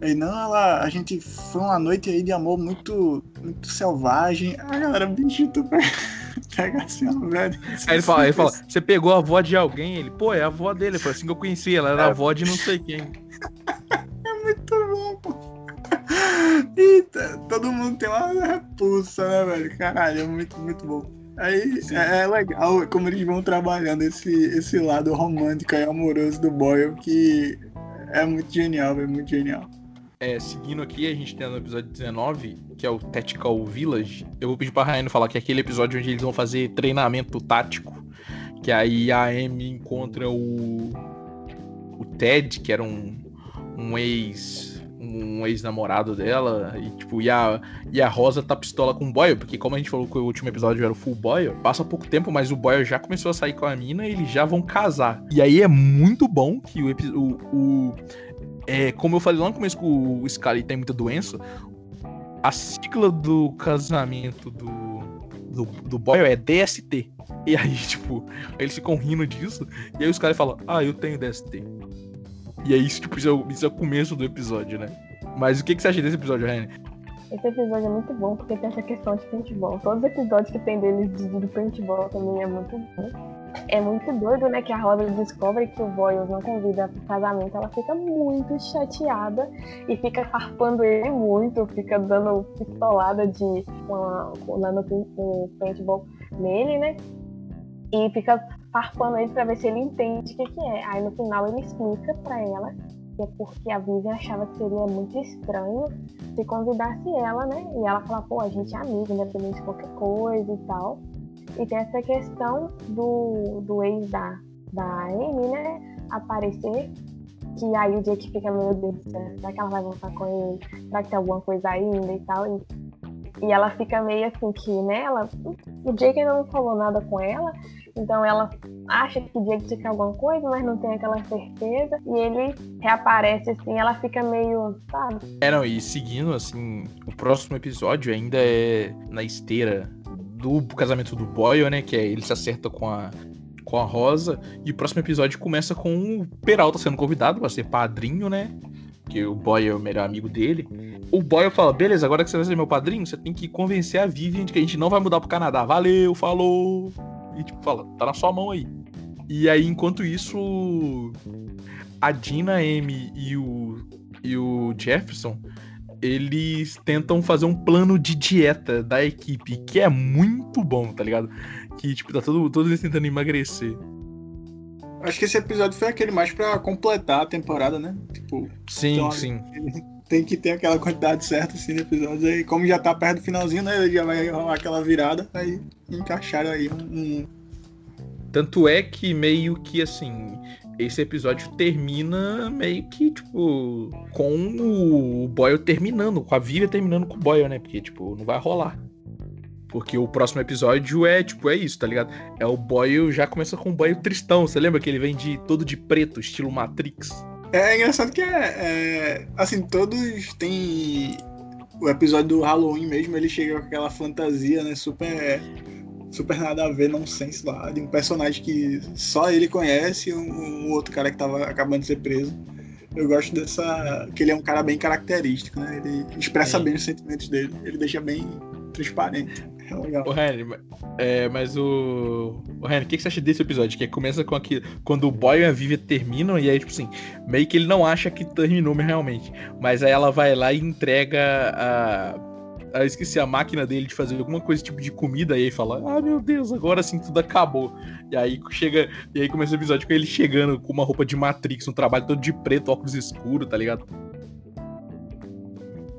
Aí, não, ela, a gente foi uma noite aí de amor muito, muito selvagem. A galera, bicho, tu pega assim, ó, velho. Aí ele fala, ele fala, você pegou a avó de alguém? Ele, pô, é a avó dele. Foi assim que eu conheci, ela era é. a avó de não sei quem. é muito bom, pô. Eita, todo mundo tem uma repulsa, né, velho? Caralho, é muito, muito bom. Aí é, é, legal como eles vão trabalhando esse, esse lado romântico e amoroso do Boyle, que é muito genial, é muito genial. É, seguindo aqui, a gente tem no episódio 19, que é o Tactical Village. Eu vou pedir pra Raine falar que é aquele episódio onde eles vão fazer treinamento tático. Que aí a Amy encontra o. O Ted, que era um, um ex um ex-namorado dela, e tipo, e a, e a Rosa tá pistola com o Boyle, porque como a gente falou que o último episódio era o Full Boyle, passa pouco tempo, mas o Boyle já começou a sair com a mina e eles já vão casar. E aí é muito bom que o, o, o é, como eu falei lá no começo que o Scully tem muita doença, a sigla do casamento do, do, do Boyle é DST. E aí, tipo, eles ficam rindo disso, e aí os caras falam, ah, eu tenho DST. E é isso, tipo, isso é, o, isso é o começo do episódio, né? Mas o que, que você acha desse episódio, Rani? Esse episódio é muito bom porque tem essa questão de paintball. Todos os episódios que tem deles de, de paintball também é muito bom. É muito doido, né? Que a Rosa descobre que o Boyles não convida pro casamento. Ela fica muito chateada e fica farpando ele muito, fica dando pistolada de uma, lá no, no paintball nele, né? E fica farpando ele pra ver se ele entende o que, que é. Aí no final ele explica pra ela que é porque a Vivian achava que seria muito estranho se convidasse ela, né? E ela fala, pô, a gente é amiga, independente de qualquer coisa e tal. E tem essa questão do, do ex da, da Amy, né? Aparecer. Que aí o Jake fica, meu Deus, será que ela vai voltar com ele? Será que tem alguma coisa ainda e tal? E, e ela fica meio assim que, né? Ela, o Jake ainda não falou nada com ela, então ela acha que Diego tinha alguma coisa, mas não tem aquela certeza. E ele reaparece assim, ela fica meio, sabe? É, não, e seguindo assim, o próximo episódio ainda é na esteira do casamento do Boyle, né? Que é ele se acerta com a, com a Rosa. E o próximo episódio começa com o Peralta sendo convidado para ser padrinho, né? Que o Boyle é o melhor amigo dele. O Boyle fala: beleza, agora que você vai ser meu padrinho, você tem que convencer a Vivian de que a gente não vai mudar pro Canadá. Valeu, falou! E tipo, fala, tá na sua mão aí. E aí, enquanto isso, a Dina, M e o, e o Jefferson, eles tentam fazer um plano de dieta da equipe, que é muito bom, tá ligado? Que, tipo, tá todo, todos eles tentando emagrecer. Acho que esse episódio foi aquele mais pra completar a temporada, né? Tipo, Sim, Então, sim. Tem que ter aquela quantidade certa assim de episódios. Aí, como já tá perto do finalzinho, né? Já vai rolar aquela virada. Aí encaixaram aí um- Tanto é que meio que assim, esse episódio termina meio que, tipo, com o Boyle terminando, com a Vivian terminando com o Boyle, né? Porque, tipo, não vai rolar. Porque o próximo episódio é, tipo, é isso, tá ligado? É o Boyle, já começa com o Boyle tristão. Você lembra que ele vem de todo de preto, estilo Matrix? É engraçado que é, é, Assim, todos têm. O episódio do Halloween mesmo, ele chega com aquela fantasia, né? Super. Super nada a ver, nonsense lá, de um personagem que só ele conhece e um, um outro cara que tava acabando de ser preso. Eu gosto dessa. que ele é um cara bem característico, né? Ele expressa Sim. bem os sentimentos dele. Ele deixa bem transparente. É legal. Ô, Henry, é, mas o. Ô, Henry, o que, que você acha desse episódio? Que começa com aquilo. Quando o Boy e a Vivian terminam, e aí, tipo assim, meio que ele não acha que terminou realmente. Mas aí ela vai lá e entrega a. Eu esqueci a máquina dele de fazer alguma coisa tipo de comida, e aí fala: Ah, meu Deus, agora sim tudo acabou. E aí chega. E aí começa o episódio com ele chegando com uma roupa de Matrix, um trabalho todo de preto, óculos escuros, tá ligado?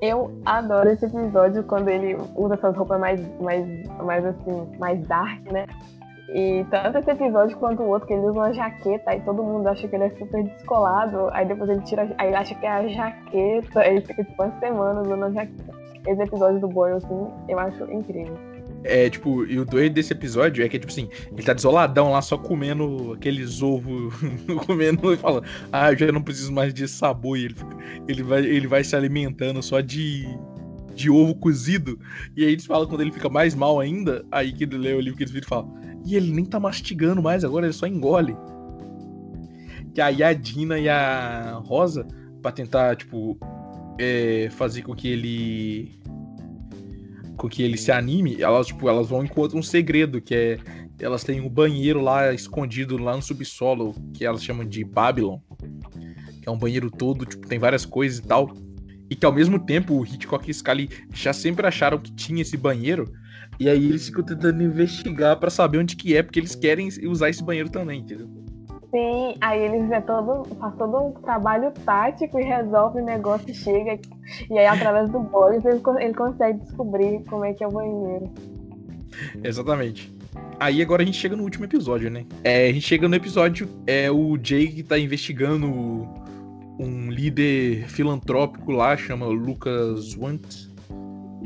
Eu adoro esse episódio quando ele usa essas roupas mais, mais, mais assim, mais dark, né? E tanto esse episódio quanto o outro, que ele usa uma jaqueta e todo mundo acha que ele é super descolado, aí depois ele tira, aí ele acha que é a jaqueta, aí fica tipo uma semana usando a jaqueta. Esse episódio do Boyle, assim, eu acho incrível. É, tipo, e o doido desse episódio é que, tipo assim, ele tá desoladão lá, só comendo aqueles ovos, comendo e falando, ah, eu já não preciso mais de sabor. E ele, ele, vai, ele vai se alimentando só de, de ovo cozido. E aí eles falam quando ele fica mais mal ainda, aí que ele lê o livro que eles viram e fala, e ele nem tá mastigando mais agora, ele só engole. Que aí a Dina e a Rosa, pra tentar, tipo, é, fazer com que ele com que ele se anime, elas, tipo, elas vão encontrar um segredo, que é. Elas têm um banheiro lá escondido lá no subsolo, que elas chamam de Babylon. Que é um banheiro todo, tipo, tem várias coisas e tal. E que ao mesmo tempo o Hitchcock e Scully já sempre acharam que tinha esse banheiro. E aí eles ficam tentando investigar pra saber onde que é, porque eles querem usar esse banheiro também, entendeu? Sim, aí eles é todo, faz todo um trabalho tático e resolve o negócio chega. E aí, através do Boyle, ele, ele consegue descobrir como é que é o banheiro. Exatamente. Aí agora a gente chega no último episódio, né? É, a gente chega no episódio, é o Jake tá investigando um líder filantrópico lá, chama Lucas Wint.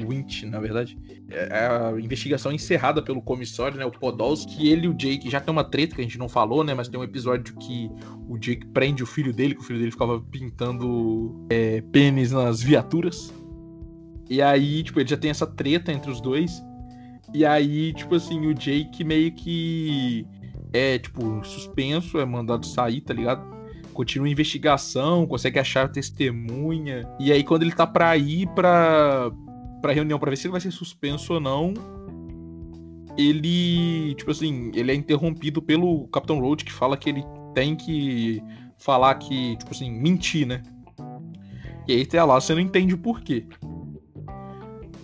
Wint, na verdade. É a investigação encerrada pelo comissário, né? O Podolski. Ele e o Jake já tem uma treta que a gente não falou, né? Mas tem um episódio que o Jake prende o filho dele, que o filho dele ficava pintando é, pênis nas viaturas. E aí, tipo, ele já tem essa treta entre os dois. E aí, tipo assim, o Jake meio que é, tipo, suspenso, é mandado sair, tá ligado? Continua a investigação, consegue achar testemunha. E aí, quando ele tá pra ir pra, pra reunião pra ver se ele vai ser suspenso ou não, ele, tipo assim, ele é interrompido pelo Capitão Roach, que fala que ele tem que falar que, tipo assim, mentir, né? E aí, até lá, você não entende o porquê.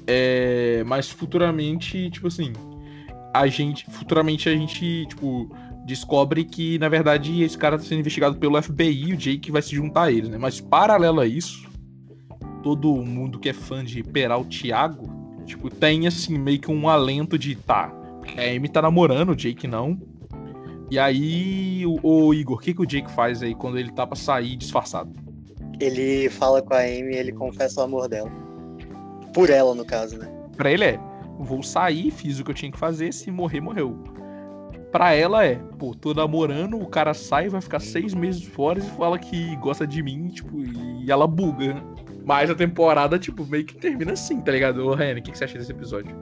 É, mas futuramente, tipo assim, a gente. Futuramente a gente, tipo, descobre que, na verdade, esse cara tá sendo investigado pelo FBI e o Jake vai se juntar a eles, né? Mas paralelo a isso, todo mundo que é fã de Peral Thiago, tipo, tem assim, meio que um alento de tá. porque A Amy tá namorando, o Jake não. E aí, o, o Igor, o que, que o Jake faz aí quando ele tá pra sair disfarçado? Ele fala com a Amy e ele confessa o amor dela. Por ela, no caso, né? Pra ele é, vou sair, fiz o que eu tinha que fazer, se morrer, morreu. Pra ela é, pô, tô namorando, o cara sai, vai ficar seis meses fora e fala que gosta de mim, tipo, e ela buga. Mas a temporada, tipo, meio que termina assim, tá ligado? Ô, Ryan, o que, que você acha desse episódio?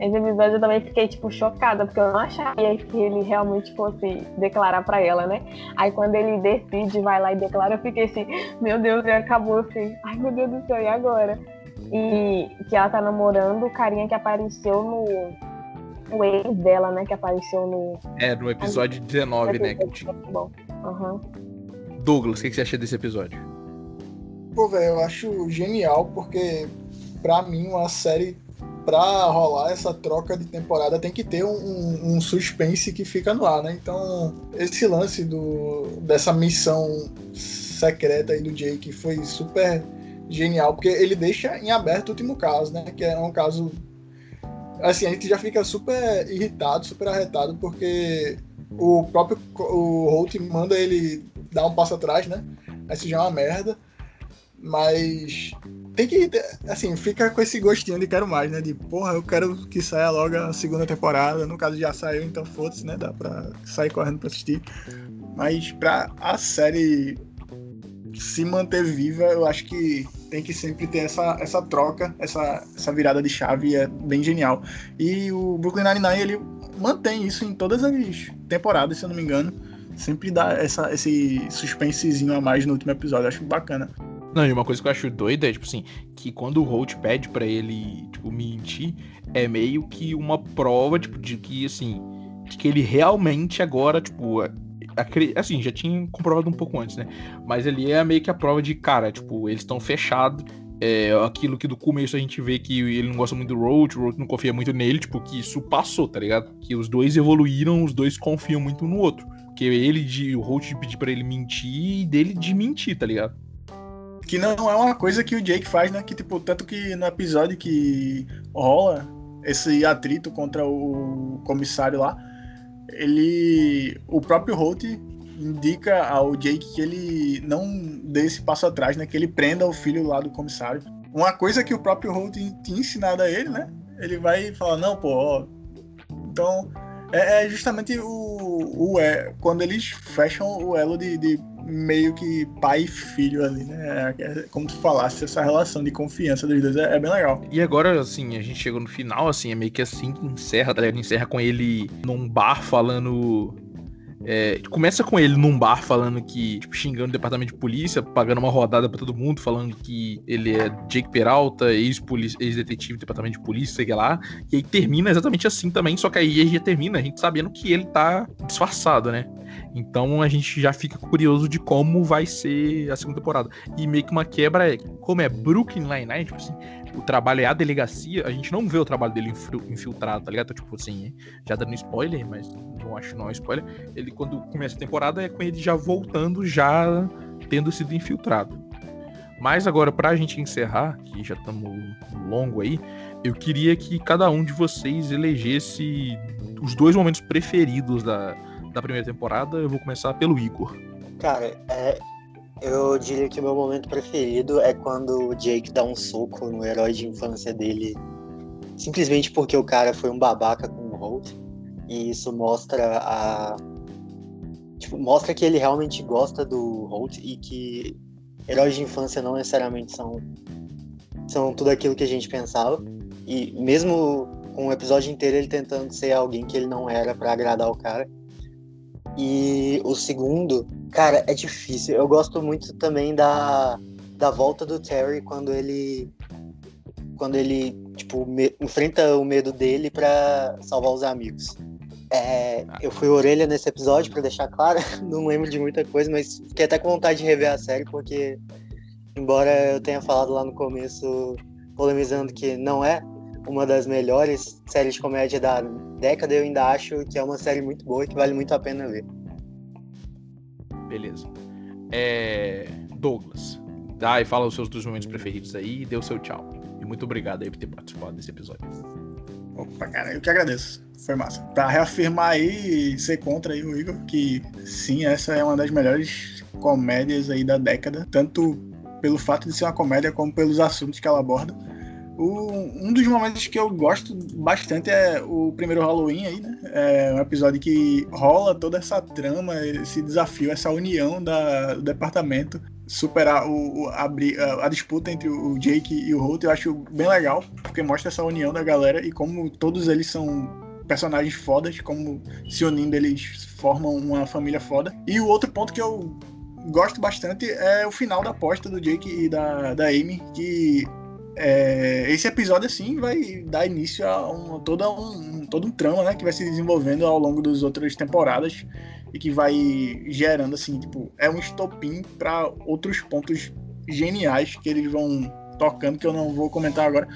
Esse episódio eu também fiquei, tipo, chocada, porque eu não achava que ele realmente fosse declarar pra ela, né? Aí quando ele decide, vai lá e declara, eu fiquei assim, meu Deus, já acabou, fiquei, ai meu Deus do céu, e agora? E que ela tá namorando o carinha que apareceu no. O ex dela, né? Que apareceu no. É, no episódio 19, né? que tinha- Bom. Aham. Douglas, o que, que você acha desse episódio? Pô, velho, eu acho genial porque, pra mim, uma série pra rolar essa troca de temporada tem que ter um, um, um, suspense que fica no ar, né? Então, esse lance do, dessa missão secreta aí do Jake foi super genial, porque ele deixa em aberto o último caso, né? Que é um caso. Assim, a gente já fica super irritado, super arretado, porque o próprio o Holt manda ele dar um passo atrás, né? Aí já é uma merda. Mas tem que, assim, fica com esse gostinho de quero mais, né? De porra, eu quero que saia logo a segunda temporada. No caso já saiu, então foda-se, né? Dá pra sair correndo pra assistir. Mas pra a série se manter viva, eu acho que tem que sempre ter essa, essa troca, essa, essa virada de chave, é bem genial. E o Brooklyn Nine-Nine, ele mantém isso em todas as temporadas, se eu não me engano. Sempre dá essa, esse suspensezinho a mais no último episódio, eu acho bacana. Não, e uma coisa que eu acho doida é, tipo assim, que quando o Holt pede para ele, tipo, mentir, é meio que uma prova, tipo, de que, assim, de que ele realmente agora, tipo, assim, já tinha comprovado um pouco antes, né? Mas ali é meio que a prova de, cara, tipo, eles estão fechados. É, aquilo que do começo a gente vê que ele não gosta muito do Road, o Road não confia muito nele, tipo, que isso passou, tá ligado? Que os dois evoluíram, os dois confiam muito no outro. Que ele de o Road de pedir pra ele mentir e dele de mentir, tá ligado? Que não é uma coisa que o Jake faz, né? Que, tipo, tanto que no episódio que rola esse atrito contra o comissário lá, ele. O próprio Holt indica ao Jake que ele não dê esse passo atrás, né? Que ele prenda o filho lá do comissário. Uma coisa que o próprio Holt tinha ensinado a ele, né? Ele vai falar, não, pô, ó. Então, é, é justamente o, o é, quando eles fecham o elo de, de meio que pai e filho ali, né? É, é, como tu falaste, essa relação de confiança dos dois é, é, bem legal. E agora, assim, a gente chegou no final, assim, é meio que assim que encerra, tá ligado? Encerra com ele num bar falando é, começa com ele num bar falando que, tipo, xingando o departamento de polícia, pagando uma rodada para todo mundo, falando que ele é Jake Peralta, ex-detetive do departamento de polícia, sei lá. E aí termina exatamente assim também, só que aí já termina a gente sabendo que ele tá disfarçado, né? Então a gente já fica curioso de como vai ser a segunda temporada. E meio que uma quebra é, como é Brooklyn Nine-Nine, tipo assim, o trabalho é a delegacia, a gente não vê o trabalho dele infiltrado, tá ligado? Então, tipo assim, já dando spoiler, mas não acho não é spoiler. Ele, quando começa a temporada, é com ele já voltando, já tendo sido infiltrado. Mas agora, pra gente encerrar, que já estamos longo aí, eu queria que cada um de vocês elegesse os dois momentos preferidos da, da primeira temporada. Eu vou começar pelo Igor. Cara, é, eu diria que meu momento preferido é quando o Jake dá um soco no herói de infância dele, simplesmente porque o cara foi um babaca com o Holt. E isso mostra a. Tipo, mostra que ele realmente gosta do Holt e que heróis de infância não necessariamente são, são tudo aquilo que a gente pensava. E mesmo com o episódio inteiro ele tentando ser alguém que ele não era para agradar o cara. E o segundo, cara, é difícil. Eu gosto muito também da, da volta do Terry quando ele quando ele tipo me, enfrenta o medo dele para salvar os amigos. É, eu fui orelha nesse episódio para deixar claro, não lembro de muita coisa, mas fiquei até com vontade de rever a série porque embora eu tenha falado lá no começo polemizando que não é uma das melhores séries de comédia da década, eu ainda acho que é uma série muito boa e que vale muito a pena ver. Beleza. É... Douglas, dá e fala os seus dois momentos preferidos aí e dê o seu tchau. E muito obrigado aí por ter participado desse episódio. Opa, cara, eu que agradeço. Foi massa. Pra reafirmar aí e ser contra aí o Igor, que sim, essa é uma das melhores comédias aí da década, tanto pelo fato de ser uma comédia como pelos assuntos que ela aborda. O, um dos momentos que eu gosto bastante é o primeiro Halloween aí, né? É um episódio que rola toda essa trama, esse desafio, essa união da, do departamento, superar o, o a, a, disputa entre o Jake e o Holt, eu acho bem legal, porque mostra essa união da galera e como todos eles são personagens fodas, como se unindo eles formam uma família foda. E o outro ponto que eu gosto bastante é o final da aposta do Jake e da, da Amy, que é, esse episódio, assim, vai dar início a um, todo, um, todo um trama, né? Que vai se desenvolvendo ao longo das outras temporadas e que vai gerando, assim, tipo, é um estopim para outros pontos geniais que eles vão tocando, que eu não vou comentar agora,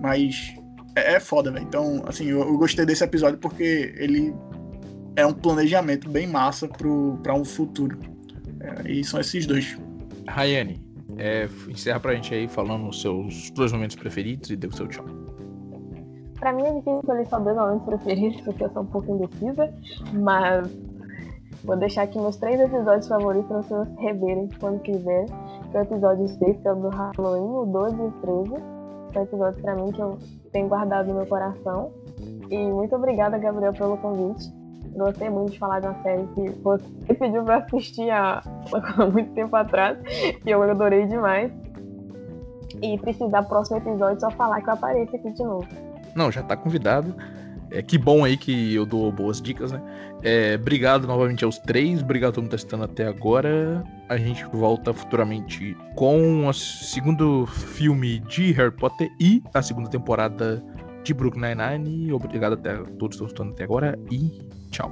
mas é, é foda, velho. Então, assim, eu, eu, gostei desse episódio porque ele é um planejamento bem massa pro, pra um futuro. É, e são esses dois. Rayane, é, encerra pra gente aí falando os seus dois momentos preferidos e dê o seu tchau. Pra mim é difícil escolher só dois momentos preferidos, porque eu sou um pouco indecisa, mas vou deixar aqui meus três episódios favoritos para vocês reverem quando quiser. Que é o episódio 6, que é o do Halloween, o 12 e o 13. São episódios pra mim que eu tenho guardado no meu coração. E muito obrigada, Gabriel, pelo convite. Gostei muito de falar de uma série que você pediu pra assistir há muito tempo atrás e eu adorei demais. E precisar próximo episódio só falar que eu apareço aqui de novo. Não, já tá convidado. É, que bom aí que eu dou boas dicas, né? É, obrigado novamente aos três, obrigado a todo mundo que tá até agora. A gente volta futuramente com o segundo filme de Harry Potter e a segunda temporada de Brooklyn Nine-Nine. Obrigado até a todos que estão até agora e Tchau.